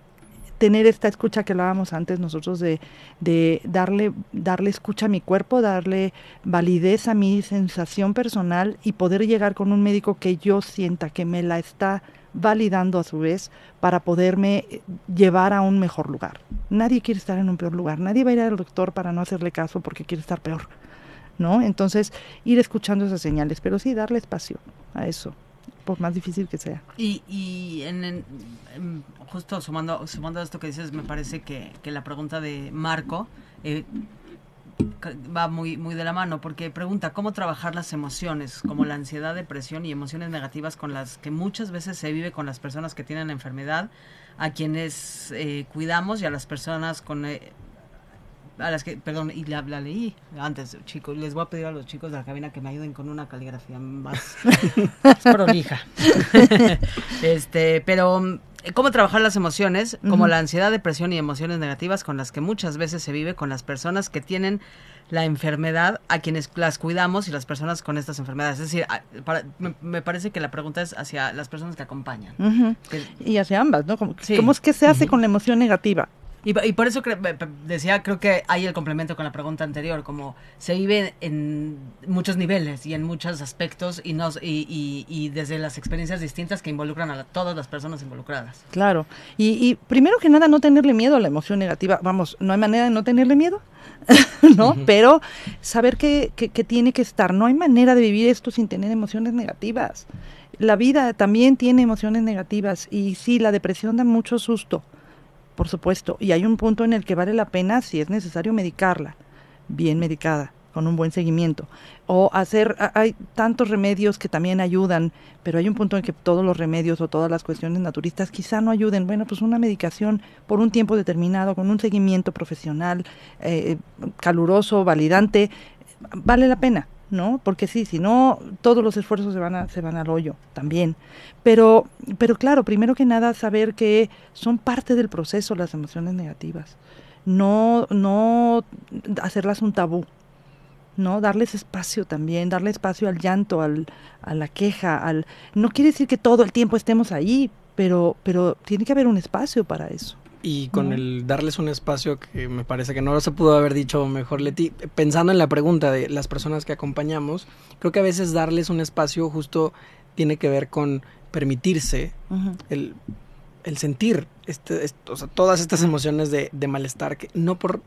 tener esta escucha que hablábamos antes nosotros de, de, darle, darle escucha a mi cuerpo, darle validez a mi sensación personal y poder llegar con un médico que yo sienta que me la está validando a su vez para poderme llevar a un mejor lugar. Nadie quiere estar en un peor lugar, nadie va a ir al doctor para no hacerle caso porque quiere estar peor, ¿no? Entonces, ir escuchando esas señales, pero sí darle espacio a eso más difícil que sea. Y, y en, justo sumando, sumando a esto que dices, me parece que, que la pregunta de Marco eh, va muy, muy de la mano, porque pregunta cómo trabajar las emociones, como la ansiedad, depresión y emociones negativas con las que muchas veces se vive con las personas que tienen enfermedad, a quienes eh, cuidamos y a las personas con... Eh, a las que, perdón, y la, leí antes, chicos, les voy a pedir a los chicos de la cabina que me ayuden con una caligrafía más, más prolija. este, pero cómo trabajar las emociones, como la ansiedad, depresión y emociones negativas con las que muchas veces se vive con las personas que tienen la enfermedad, a quienes las cuidamos y las personas con estas enfermedades. Es decir, me, parece que la pregunta es hacia las personas que acompañan. y hacia ambas, ¿no? ¿Cómo es que se hace con la emoción negativa? Y, por eso decía, creo que hay el complemento con la pregunta anterior, como se vive en muchos niveles y en muchos aspectos y, nos, y, y, desde las experiencias distintas que involucran a todas las personas involucradas. Claro, y, primero que nada no tenerle miedo a la emoción negativa, vamos, no hay manera de no tenerle miedo, ¿no? Pero saber que, que, que tiene que estar, no hay manera de vivir esto sin tener emociones negativas. La vida también tiene emociones negativas y sí, la depresión da mucho susto por supuesto, y hay un punto en el que vale la pena, si es necesario, medicarla, bien medicada, con un buen seguimiento. O hacer, hay tantos remedios que también ayudan, pero hay un punto en que todos los remedios o todas las cuestiones naturistas quizá no ayuden. Bueno, pues una medicación por un tiempo determinado, con un seguimiento profesional, eh, caluroso, validante, vale la pena. ¿No? Porque sí, si no, todos los esfuerzos se van, a, se van al hoyo también. Pero, pero claro, primero que nada, saber que son parte del proceso las emociones negativas. No, no hacerlas un tabú, ¿no? Darles espacio también, darle espacio al llanto, al, a la queja, al... No quiere decir que todo el tiempo estemos ahí, pero, pero tiene que haber un espacio para eso y con el darles un espacio que me parece que no se pudo haber dicho mejor Leti, pensando en la pregunta de las personas que acompañamos, creo que a veces darles un espacio justo tiene que ver con permitirse el, sentir este, todas estas emociones de, de malestar, que no por,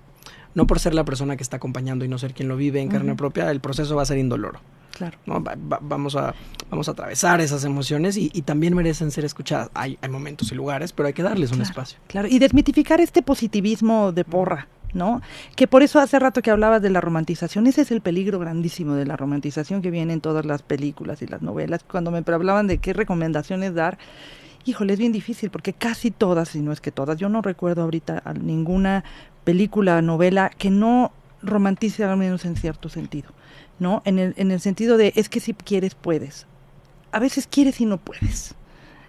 no por ser la persona que está acompañando y no ser quien lo vive en carne propia, el proceso va a ser indoloro. Claro. vamos, a, vamos a atravesar esas emociones y, también merecen ser escuchadas. Hay, hay, momentos y lugares, pero hay que darles un espacio. Claro, y desmitificar este positivismo de porra. ¿no? Que por eso hace rato que hablabas de la romantización, ese es el peligro grandísimo de la romantización que viene en todas las películas y las novelas. Cuando me hablaban de qué recomendaciones dar, híjole, es bien difícil porque casi todas, si no es que todas, yo no recuerdo ahorita ninguna película, novela que no romantice al menos en cierto sentido. ¿No? En el, en el sentido de, es que si quieres, puedes. A veces quieres y no puedes.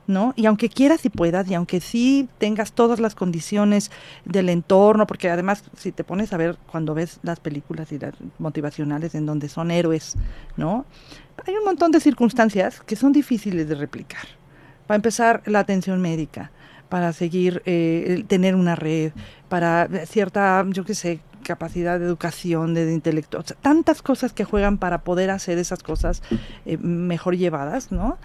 ¿no? Y aunque quieras y puedas, y aunque sí tengas todas las condiciones del entorno, porque además si te pones a ver cuando ves las películas y las motivacionales en donde son héroes, ¿no? Hay un montón de circunstancias que son difíciles de replicar. Para empezar, la atención médica, para seguir, eh, tener una red, para cierta, yo qué sé, capacidad de educación, de, intelecto, tantas cosas que juegan para poder hacer esas cosas eh, mejor llevadas, ¿no?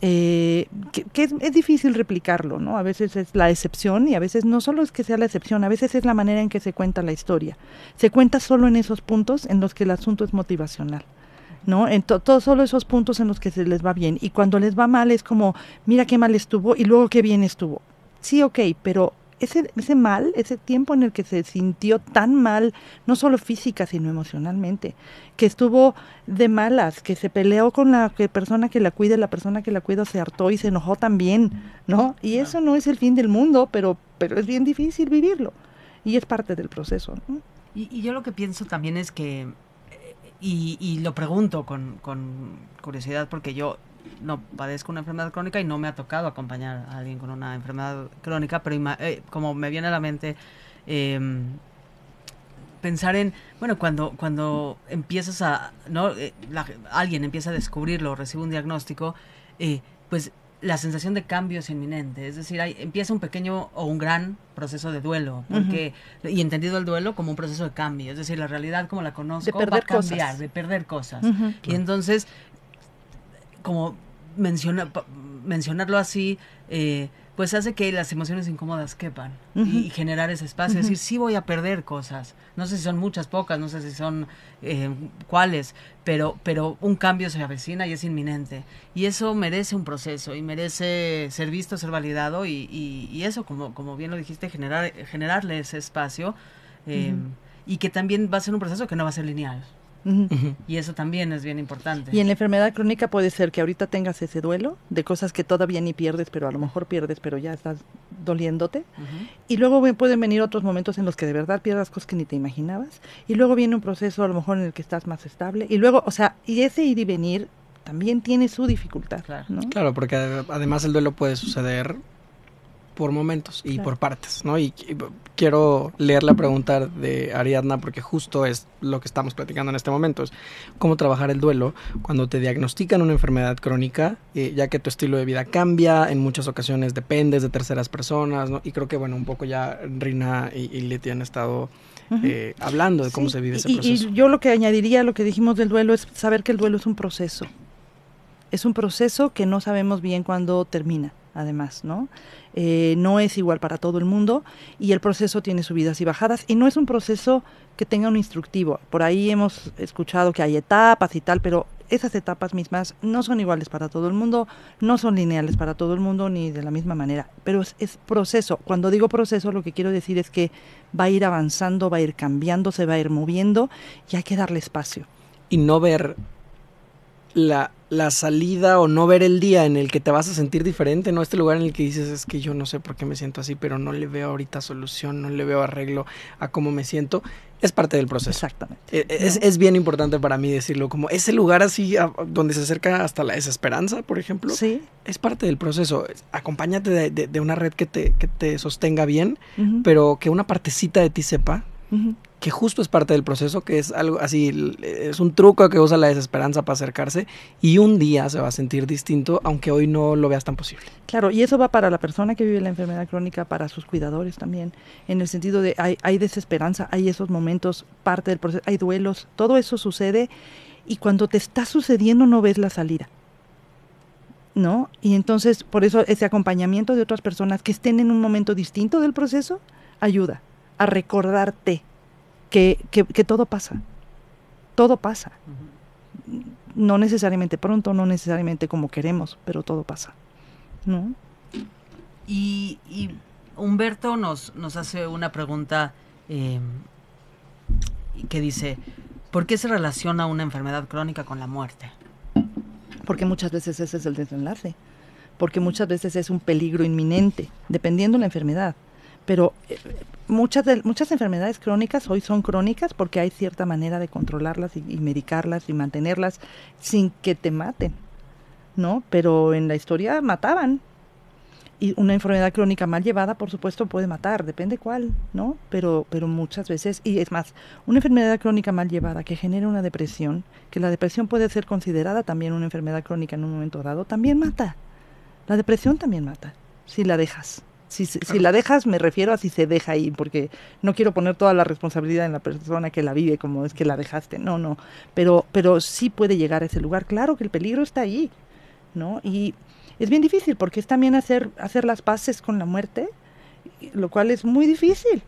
Eh, que, es, difícil replicarlo, ¿no? A veces es la excepción y a veces no solo es que sea la excepción, a veces es la manera en que se cuenta la historia. Se cuenta solo en esos puntos en los que el asunto es motivacional. ¿no? En todos solo esos puntos en los que se les va bien. Y cuando les va mal es como, mira qué mal estuvo y luego qué bien estuvo. Sí, ok, pero ese, ese mal, ese tiempo en el que se sintió tan mal, no solo física, sino emocionalmente, que estuvo de malas, que se peleó con la persona que la cuida, la persona que la cuida se hartó y se enojó también, ¿no? Y eso no es el fin del mundo, pero, pero es bien difícil vivirlo. Y es parte del proceso. Y, y, yo lo que pienso también es que, eh, y, y lo pregunto con, con curiosidad, porque yo no padezco una enfermedad crónica y no me ha tocado acompañar a alguien con una enfermedad crónica, pero eh, como me viene a la mente, em, pensar en, bueno, cuando, cuando empiezas a, ¿no? Eh, la- alguien empieza a descubrirlo, recibe un diagnóstico, eh, pues la sensación de cambio es inminente. Es decir, hay, empieza un pequeño o un gran proceso de duelo, porque, y entendido el duelo como un proceso de cambio. Es decir, la realidad como la conozco va a cambiar, cosas. de perder cosas. Y entonces, como menciona, mencionarlo así, eh, pues hace que las emociones incómodas quepan y, y generar ese espacio. Es decir, sí voy a perder cosas. No sé si son muchas, pocas, no sé si son eh, cuáles, pero, pero un cambio se avecina y es inminente. Y eso merece un proceso y merece ser visto, ser validado y, y- y eso, como, como bien lo dijiste, generar, generarle ese espacio. eh, Y que también va a ser un proceso que no va a ser lineal. Y eso también es bien importante. Y en la enfermedad crónica puede ser que ahorita tengas ese duelo de cosas que todavía ni pierdes, pero a lo mejor pierdes, pero ya estás doliéndote. Y luego pueden venir otros momentos en los que de verdad pierdas cosas que ni te imaginabas. Y luego viene un proceso a lo mejor en el que estás más estable. Y luego, o sea, y ese ir y venir también tiene su dificultad. Claro. ¿no? Claro, porque ade- además el duelo puede suceder por momentos y Claro. por partes, ¿no? Y, y quiero leer la pregunta de Ariadna porque justo es lo que estamos platicando en este momento, es cómo trabajar el duelo cuando te diagnostican una enfermedad crónica, eh, ya que tu estilo de vida cambia, en muchas ocasiones dependes de terceras personas, ¿no? Y creo que, bueno, un poco ya Rina y, y Leti han estado eh, hablando de cómo Sí, se vive ese y, y proceso. yo lo que añadiría a lo que dijimos del duelo es saber que el duelo es un proceso. Es un proceso que no sabemos bien cuándo termina, además, ¿no? Eh, no es igual para todo el mundo y el proceso tiene subidas y bajadas y no es un proceso que tenga un instructivo. Por ahí hemos escuchado que hay etapas y tal, pero esas etapas mismas no son iguales para todo el mundo, no son lineales para todo el mundo ni de la misma manera, pero es, es proceso. Cuando digo proceso lo que quiero decir es que va a ir avanzando, va a ir cambiando, se va a ir moviendo y hay que darle espacio. y no ver la, la salida o no ver el día en el que te vas a sentir diferente, ¿no? Este lugar en el que dices, es que yo no sé por qué me siento así, pero no le veo ahorita solución, no le veo arreglo a cómo me siento, es parte del proceso. Exactamente. Eh, Es, es bien importante para mí decirlo, como ese lugar así a- donde se acerca hasta la desesperanza, por ejemplo, Sí. es parte del proceso. Acompáñate de, de- de una red que te, que te sostenga bien, pero que una partecita de ti sepa. Que justo es parte del proceso, que es algo así, es un truco que usa la desesperanza para acercarse y un día se va a sentir distinto, aunque hoy no lo veas tan posible. Claro, y eso va para la persona que vive la enfermedad crónica, para sus cuidadores también, en el sentido de hay, hay desesperanza, hay esos momentos, parte del proceso, hay duelos, todo eso sucede y cuando te está sucediendo no ves la salida. ¿No? Y entonces, por eso ese acompañamiento de otras personas que estén en un momento distinto del proceso ayuda a recordarte que, que, que todo pasa. Todo pasa. No necesariamente pronto, no necesariamente como queremos, pero todo pasa. ¿No? Y, y Humberto nos, nos hace una pregunta eh, que dice, ¿por qué se relaciona una enfermedad crónica con la muerte? Porque muchas veces ese es el desenlace. Porque muchas veces es un peligro inminente, dependiendo de la enfermedad. Pero eh, muchas, muchas enfermedades crónicas hoy son crónicas porque hay cierta manera de controlarlas y, y medicarlas y mantenerlas sin que te maten. ¿No? Pero en la historia mataban. Y una enfermedad crónica mal llevada, por supuesto, puede matar, depende cuál, ¿no? Pero, pero muchas veces, y es más, una enfermedad crónica mal llevada que genera una depresión, que la depresión puede ser considerada también una enfermedad crónica en un momento dado, también mata. La depresión también mata, si la dejas. Si, si, la dejas, me refiero a si se deja ahí, porque no quiero poner toda la responsabilidad en la persona que la vive, como es que la dejaste. No, no. Pero, pero sí puede llegar a ese lugar. Claro que el peligro está ahí, ¿no? Y es bien difícil porque es también hacer, hacer las paces con la muerte, lo cual es muy difícil.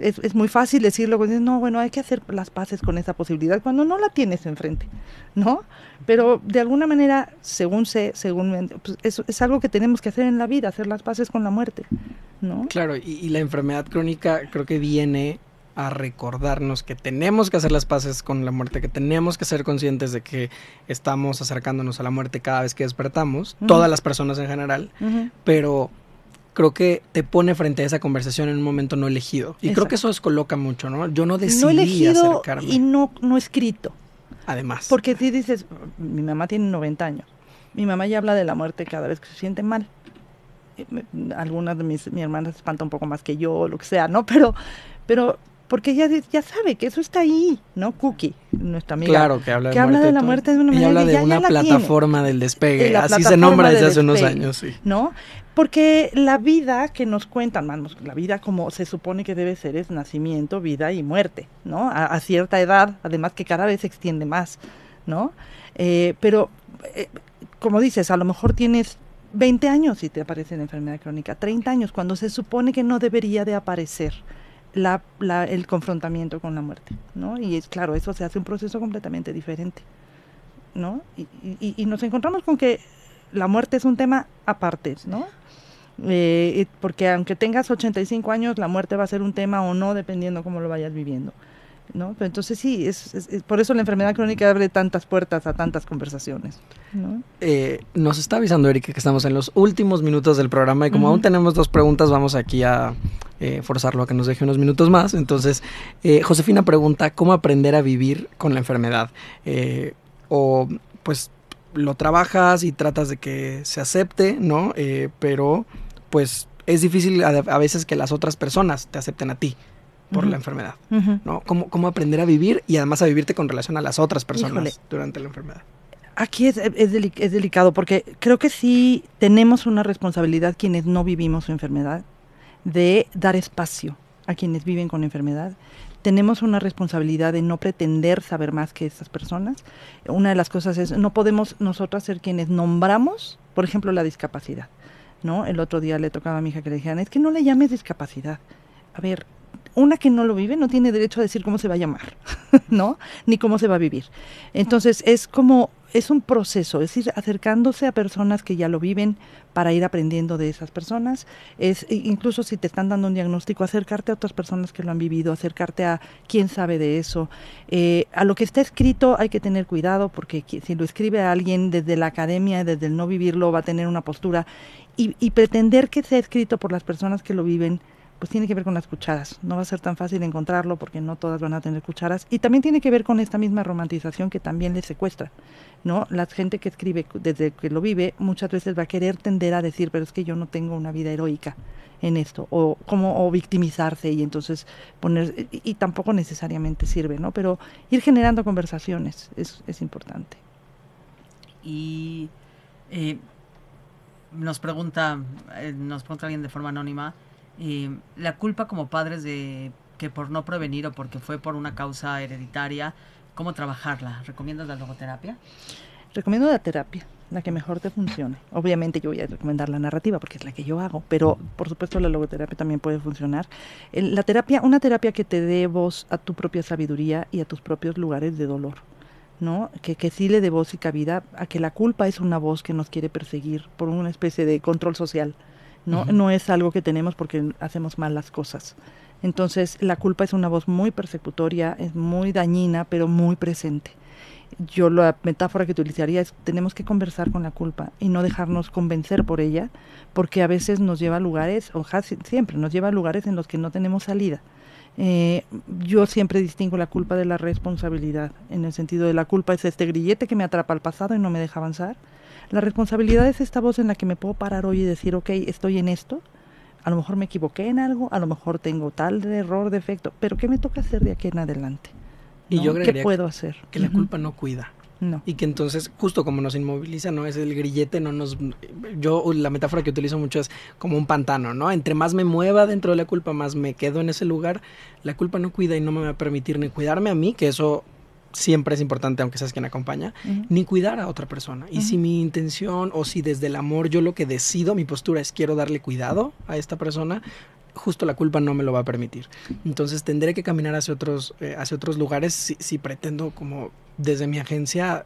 Es, es muy fácil decirlo, pues, no, bueno, hay que hacer las paces con esa posibilidad cuando no la tienes enfrente, ¿no? Pero de alguna manera, según sé, según pues, es, es algo que tenemos que hacer en la vida, hacer las paces con la muerte, ¿no? Claro, y, y la enfermedad crónica creo que viene a recordarnos que tenemos que hacer las paces con la muerte, que tenemos que ser conscientes de que estamos acercándonos a la muerte cada vez que despertamos, todas las personas en general, pero creo que te pone frente a esa conversación en un momento no elegido. Y creo que eso descoloca mucho, ¿no? Yo no decidí No elegido acercarme. y no, no escrito. Además. Porque si dices, mi mamá tiene 90 años, mi mamá ya habla de la muerte cada vez que se siente mal. Eh, Algunas de mis mi hermanas se espanta un poco más que yo, lo que sea, ¿no? Pero, pero porque ella ya sabe que eso está ahí, ¿no? Cookie, nuestra amiga. Claro, que habla de, que muerte, habla de la muerte de una Ella manera habla que de ya- una plataforma del despegue, La así se nombra desde hace unos años, sí. ¿no? Porque la vida que nos cuentan, vamos, la vida como se supone que debe ser es nacimiento, vida y muerte, ¿no? A, cierta edad, además que cada vez se extiende más, ¿no? Eh, pero, eh, como dices, a lo mejor tienes 20 años y te aparece la enfermedad crónica, 30 años, cuando se supone que no debería de aparecer la, la- el confrontamiento con la muerte, ¿no? Y es claro, eso se hace un proceso completamente diferente, ¿no? Y, y- y nos encontramos con que la muerte es un tema aparte, ¿no? Eh, porque aunque tengas 85 años, la muerte va a ser un tema o no, dependiendo cómo lo vayas viviendo. ¿no? Pero entonces sí, es, es- es- por eso la enfermedad crónica abre tantas puertas a tantas conversaciones. ¿no? Eh, nos está avisando Erika que estamos en los últimos minutos del programa y como aún tenemos dos preguntas, vamos aquí a eh, forzarlo a que nos deje unos minutos más. Entonces, eh, Josefina pregunta, ¿cómo aprender a vivir con la enfermedad? Eh, o pues lo trabajas y tratas de que se acepte, ¿no? Eh, pero pues es difícil a, a veces que las otras personas te acepten a ti por la enfermedad. ¿no? ¿Cómo, ¿Cómo aprender a vivir y además a vivirte con relación a las otras personas Híjole. durante la enfermedad? Aquí es, es delicado porque creo que sí tenemos una responsabilidad quienes no vivimos su enfermedad de dar espacio a quienes viven con enfermedad. Tenemos una responsabilidad de no pretender saber más que esas personas. Una de las cosas es, no podemos nosotras ser quienes nombramos, por ejemplo, la discapacidad. ¿no? El otro día le tocaba a mi hija que le dijeran, es que no le llames discapacidad. A ver, una que no lo vive no tiene derecho a decir cómo se va a llamar, ¿no? Ni cómo se va a vivir. Entonces es como, es un proceso, es ir acercándose a personas que ya lo viven para ir aprendiendo de esas personas. Es incluso si te están dando un diagnóstico, acercarte a otras personas que lo han vivido, acercarte a quién sabe de eso. Eh, a lo que está escrito hay que tener cuidado porque si lo escribe a alguien desde la academia, desde el no vivirlo, va a tener una postura. Y, y pretender que sea escrito por las personas que lo viven, pues tiene que ver con las cucharas. No va a ser tan fácil encontrarlo porque no todas van a tener cucharas. Y también tiene que ver con esta misma romantización que también les secuestra. ¿no? La gente que escribe desde que lo vive muchas veces va a querer tender a decir, pero es que yo no tengo una vida heroica en esto, o como o victimizarse y entonces poner, y, y tampoco necesariamente sirve, ¿no? Pero ir generando conversaciones es, es importante. Y eh, nos pregunta, eh, nos pregunta alguien de forma anónima, la culpa como padres de que por no prevenir o porque fue por una causa hereditaria, ¿cómo trabajarla? ¿Recomiendas la logoterapia? Recomiendo la terapia, la que mejor te funcione. Obviamente yo voy a recomendar la narrativa porque es la que yo hago, pero por supuesto la logoterapia también puede funcionar. La terapia, una terapia que te dé voz a tu propia sabiduría y a tus propios lugares de dolor. ¿no? Que, que sí le dé voz y cabida a que la culpa es una voz que nos quiere perseguir por una especie de control social. No, no es algo que tenemos porque hacemos mal las cosas. Entonces, la culpa es una voz muy persecutoria, es muy dañina, pero muy presente. Yo la metáfora que utilizaría es tenemos que conversar con la culpa y no dejarnos convencer por ella, porque a veces nos lleva a lugares, o siempre nos lleva a lugares en los que no tenemos salida. Eh, yo siempre distingo la culpa de la responsabilidad, en el sentido de la culpa es este grillete que me atrapa al pasado y no me deja avanzar. La responsabilidad es esta voz en la que me puedo parar hoy y decir, ok, estoy en esto, a lo mejor me equivoqué en algo, a lo mejor tengo tal error, defecto, pero ¿qué me toca hacer de aquí en adelante? Y yo ¿Qué puedo hacer? Que la culpa no cuida. No. Y que entonces, justo como nos inmoviliza, ¿no? Es el grillete, no nos... Yo, la metáfora que utilizo mucho es como un pantano, ¿no? Entre más me mueva dentro de la culpa, más me quedo en ese lugar. La culpa no cuida y no me va a permitir ni cuidarme a mí, que eso siempre es importante, aunque seas quien acompaña, ni cuidar a otra persona. Y si mi intención o si desde el amor yo lo que decido, mi postura es quiero darle cuidado a esta persona, justo la culpa no me lo va a permitir. Entonces tendré que caminar hacia otros, eh, hacia otros lugares si, si pretendo como desde mi agencia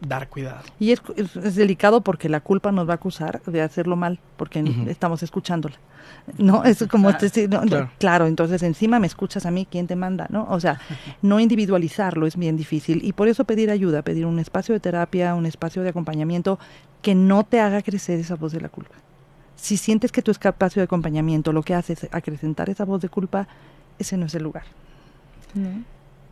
dar cuidado. Y es, es- es delicado porque la culpa nos va a acusar de hacerlo mal, porque estamos escuchándola. No, es como este, no, Claro. claro. entonces encima me escuchas a mí, ¿quién te manda? ¿No? O sea, no individualizarlo es bien difícil y por eso pedir ayuda, pedir un espacio de terapia, un espacio de acompañamiento que no te haga crecer esa voz de la culpa. Si sientes que tu espacio de acompañamiento lo que hace es acrecentar esa voz de culpa, ese no es el lugar. ¿no?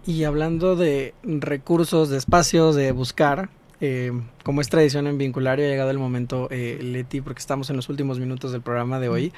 Y hablando de recursos, de espacios, de buscar, eh, como es tradición en Vinculario, ha llegado el momento, eh, Leti, porque estamos en los últimos minutos del programa de hoy,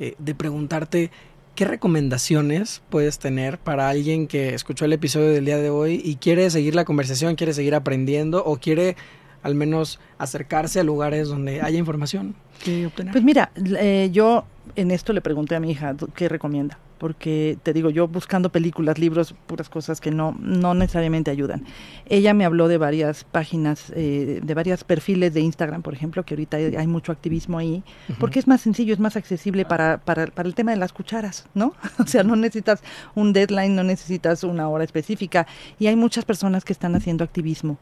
eh, de preguntarte ¿qué recomendaciones puedes tener para alguien que escuchó el episodio del día de hoy y quiere seguir la conversación, quiere seguir aprendiendo o quiere al menos acercarse a lugares donde haya información que obtener? Pues mira, eh, yo en esto le pregunté a mi hija qué recomienda porque te digo, yo buscando películas, libros, puras cosas que no, no necesariamente ayudan. Ella me habló de varias páginas, eh, de varios perfiles de Instagram, por ejemplo, que ahorita hay mucho activismo ahí, porque es más sencillo, es más accesible para, para, para el tema de las cucharas, ¿no? o sea, no necesitas un deadline, no necesitas una hora específica, y hay muchas personas que están haciendo activismo.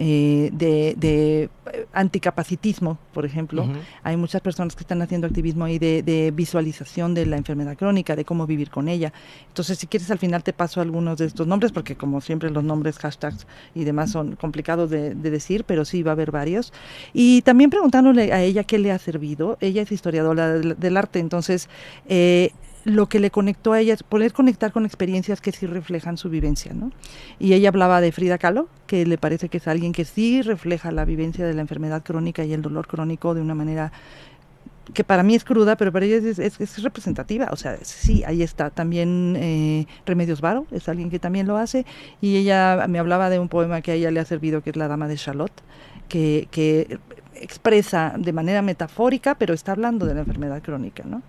Eh, de, de, anticapacitismo, por ejemplo. Hay muchas personas que están haciendo activismo ahí de, de, visualización de la enfermedad crónica, de cómo vivir con ella. Entonces, si quieres, al final te paso algunos de estos nombres, porque como siempre los nombres, hashtags y demás son complicados de, de decir, pero sí va a haber varios. Y también preguntándole a ella qué le ha servido. Ella es historiadora del, del arte, entonces... Eh, lo que le conectó a ella es poder conectar con experiencias que sí reflejan su vivencia, ¿no? Y ella hablaba de Frida Kahlo, que le parece que es alguien que sí refleja la vivencia de la enfermedad crónica y el dolor crónico de una manera que para mí es cruda, pero para ella es, es, es representativa. O sea, sí, ahí está. También eh, Remedios Varo es alguien que también lo hace. Y ella me hablaba de un poema que a ella le ha servido, que es La Dama de Charlotte, que, que expresa de manera metafórica, pero está hablando de la enfermedad crónica, ¿no?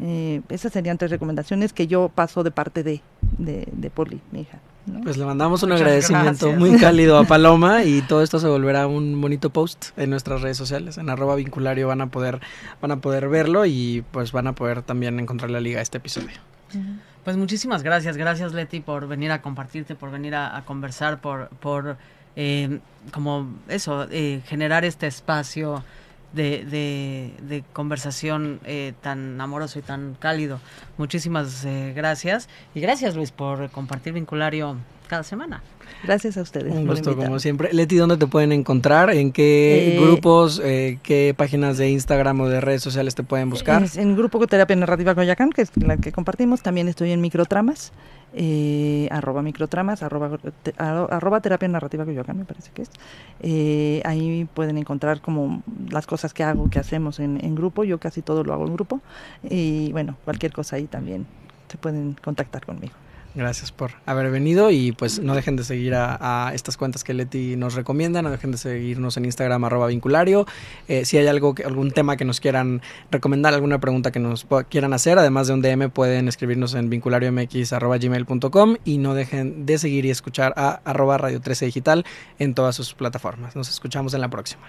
Eh, esas serían tres recomendaciones que yo paso de parte de, de, de Poli, mi hija. ¿no? Pues le mandamos un Muchas agradecimiento gracias. muy cálido a Paloma y todo esto se volverá un bonito post en nuestras redes sociales. En arroba vinculario van a poder, van a poder verlo y pues van a poder también encontrar la liga a este episodio. Pues muchísimas gracias, gracias Leti por venir a compartirte, por venir a, a conversar, por, por eh, como eso, eh, generar este espacio de, de, de conversación eh, tan amoroso y tan cálido. Muchísimas eh, gracias. Y gracias, Luis, por compartir Vinculario cada semana. Gracias a ustedes. Un gusto, como siempre. Leti, ¿dónde te pueden encontrar? ¿En qué eh, grupos, eh, qué páginas de Instagram o de redes sociales te pueden buscar? En, Grupo Terapia Narrativa Coyacán, que es la que compartimos. También estoy en Microtramas. Eh, arroba microtramas, arroba, te, arroba terapia narrativa Coyoacán, me parece que es. Eh, ahí pueden encontrar como las cosas que hago, que hacemos en, en, grupo. Yo casi todo lo hago en grupo. Y bueno, cualquier cosa ahí también se pueden contactar conmigo. Gracias por haber venido y pues no dejen de seguir a, estas cuentas que Leti nos recomienda, no dejen de seguirnos en Instagram arroba vinculario. Eh, si hay algo algún tema que nos quieran recomendar, alguna pregunta que nos quieran hacer, además de un DM pueden escribirnos en vinculariomx y no dejen de seguir y escuchar a arroba radio 13 digital en todas sus plataformas. Nos escuchamos en la próxima.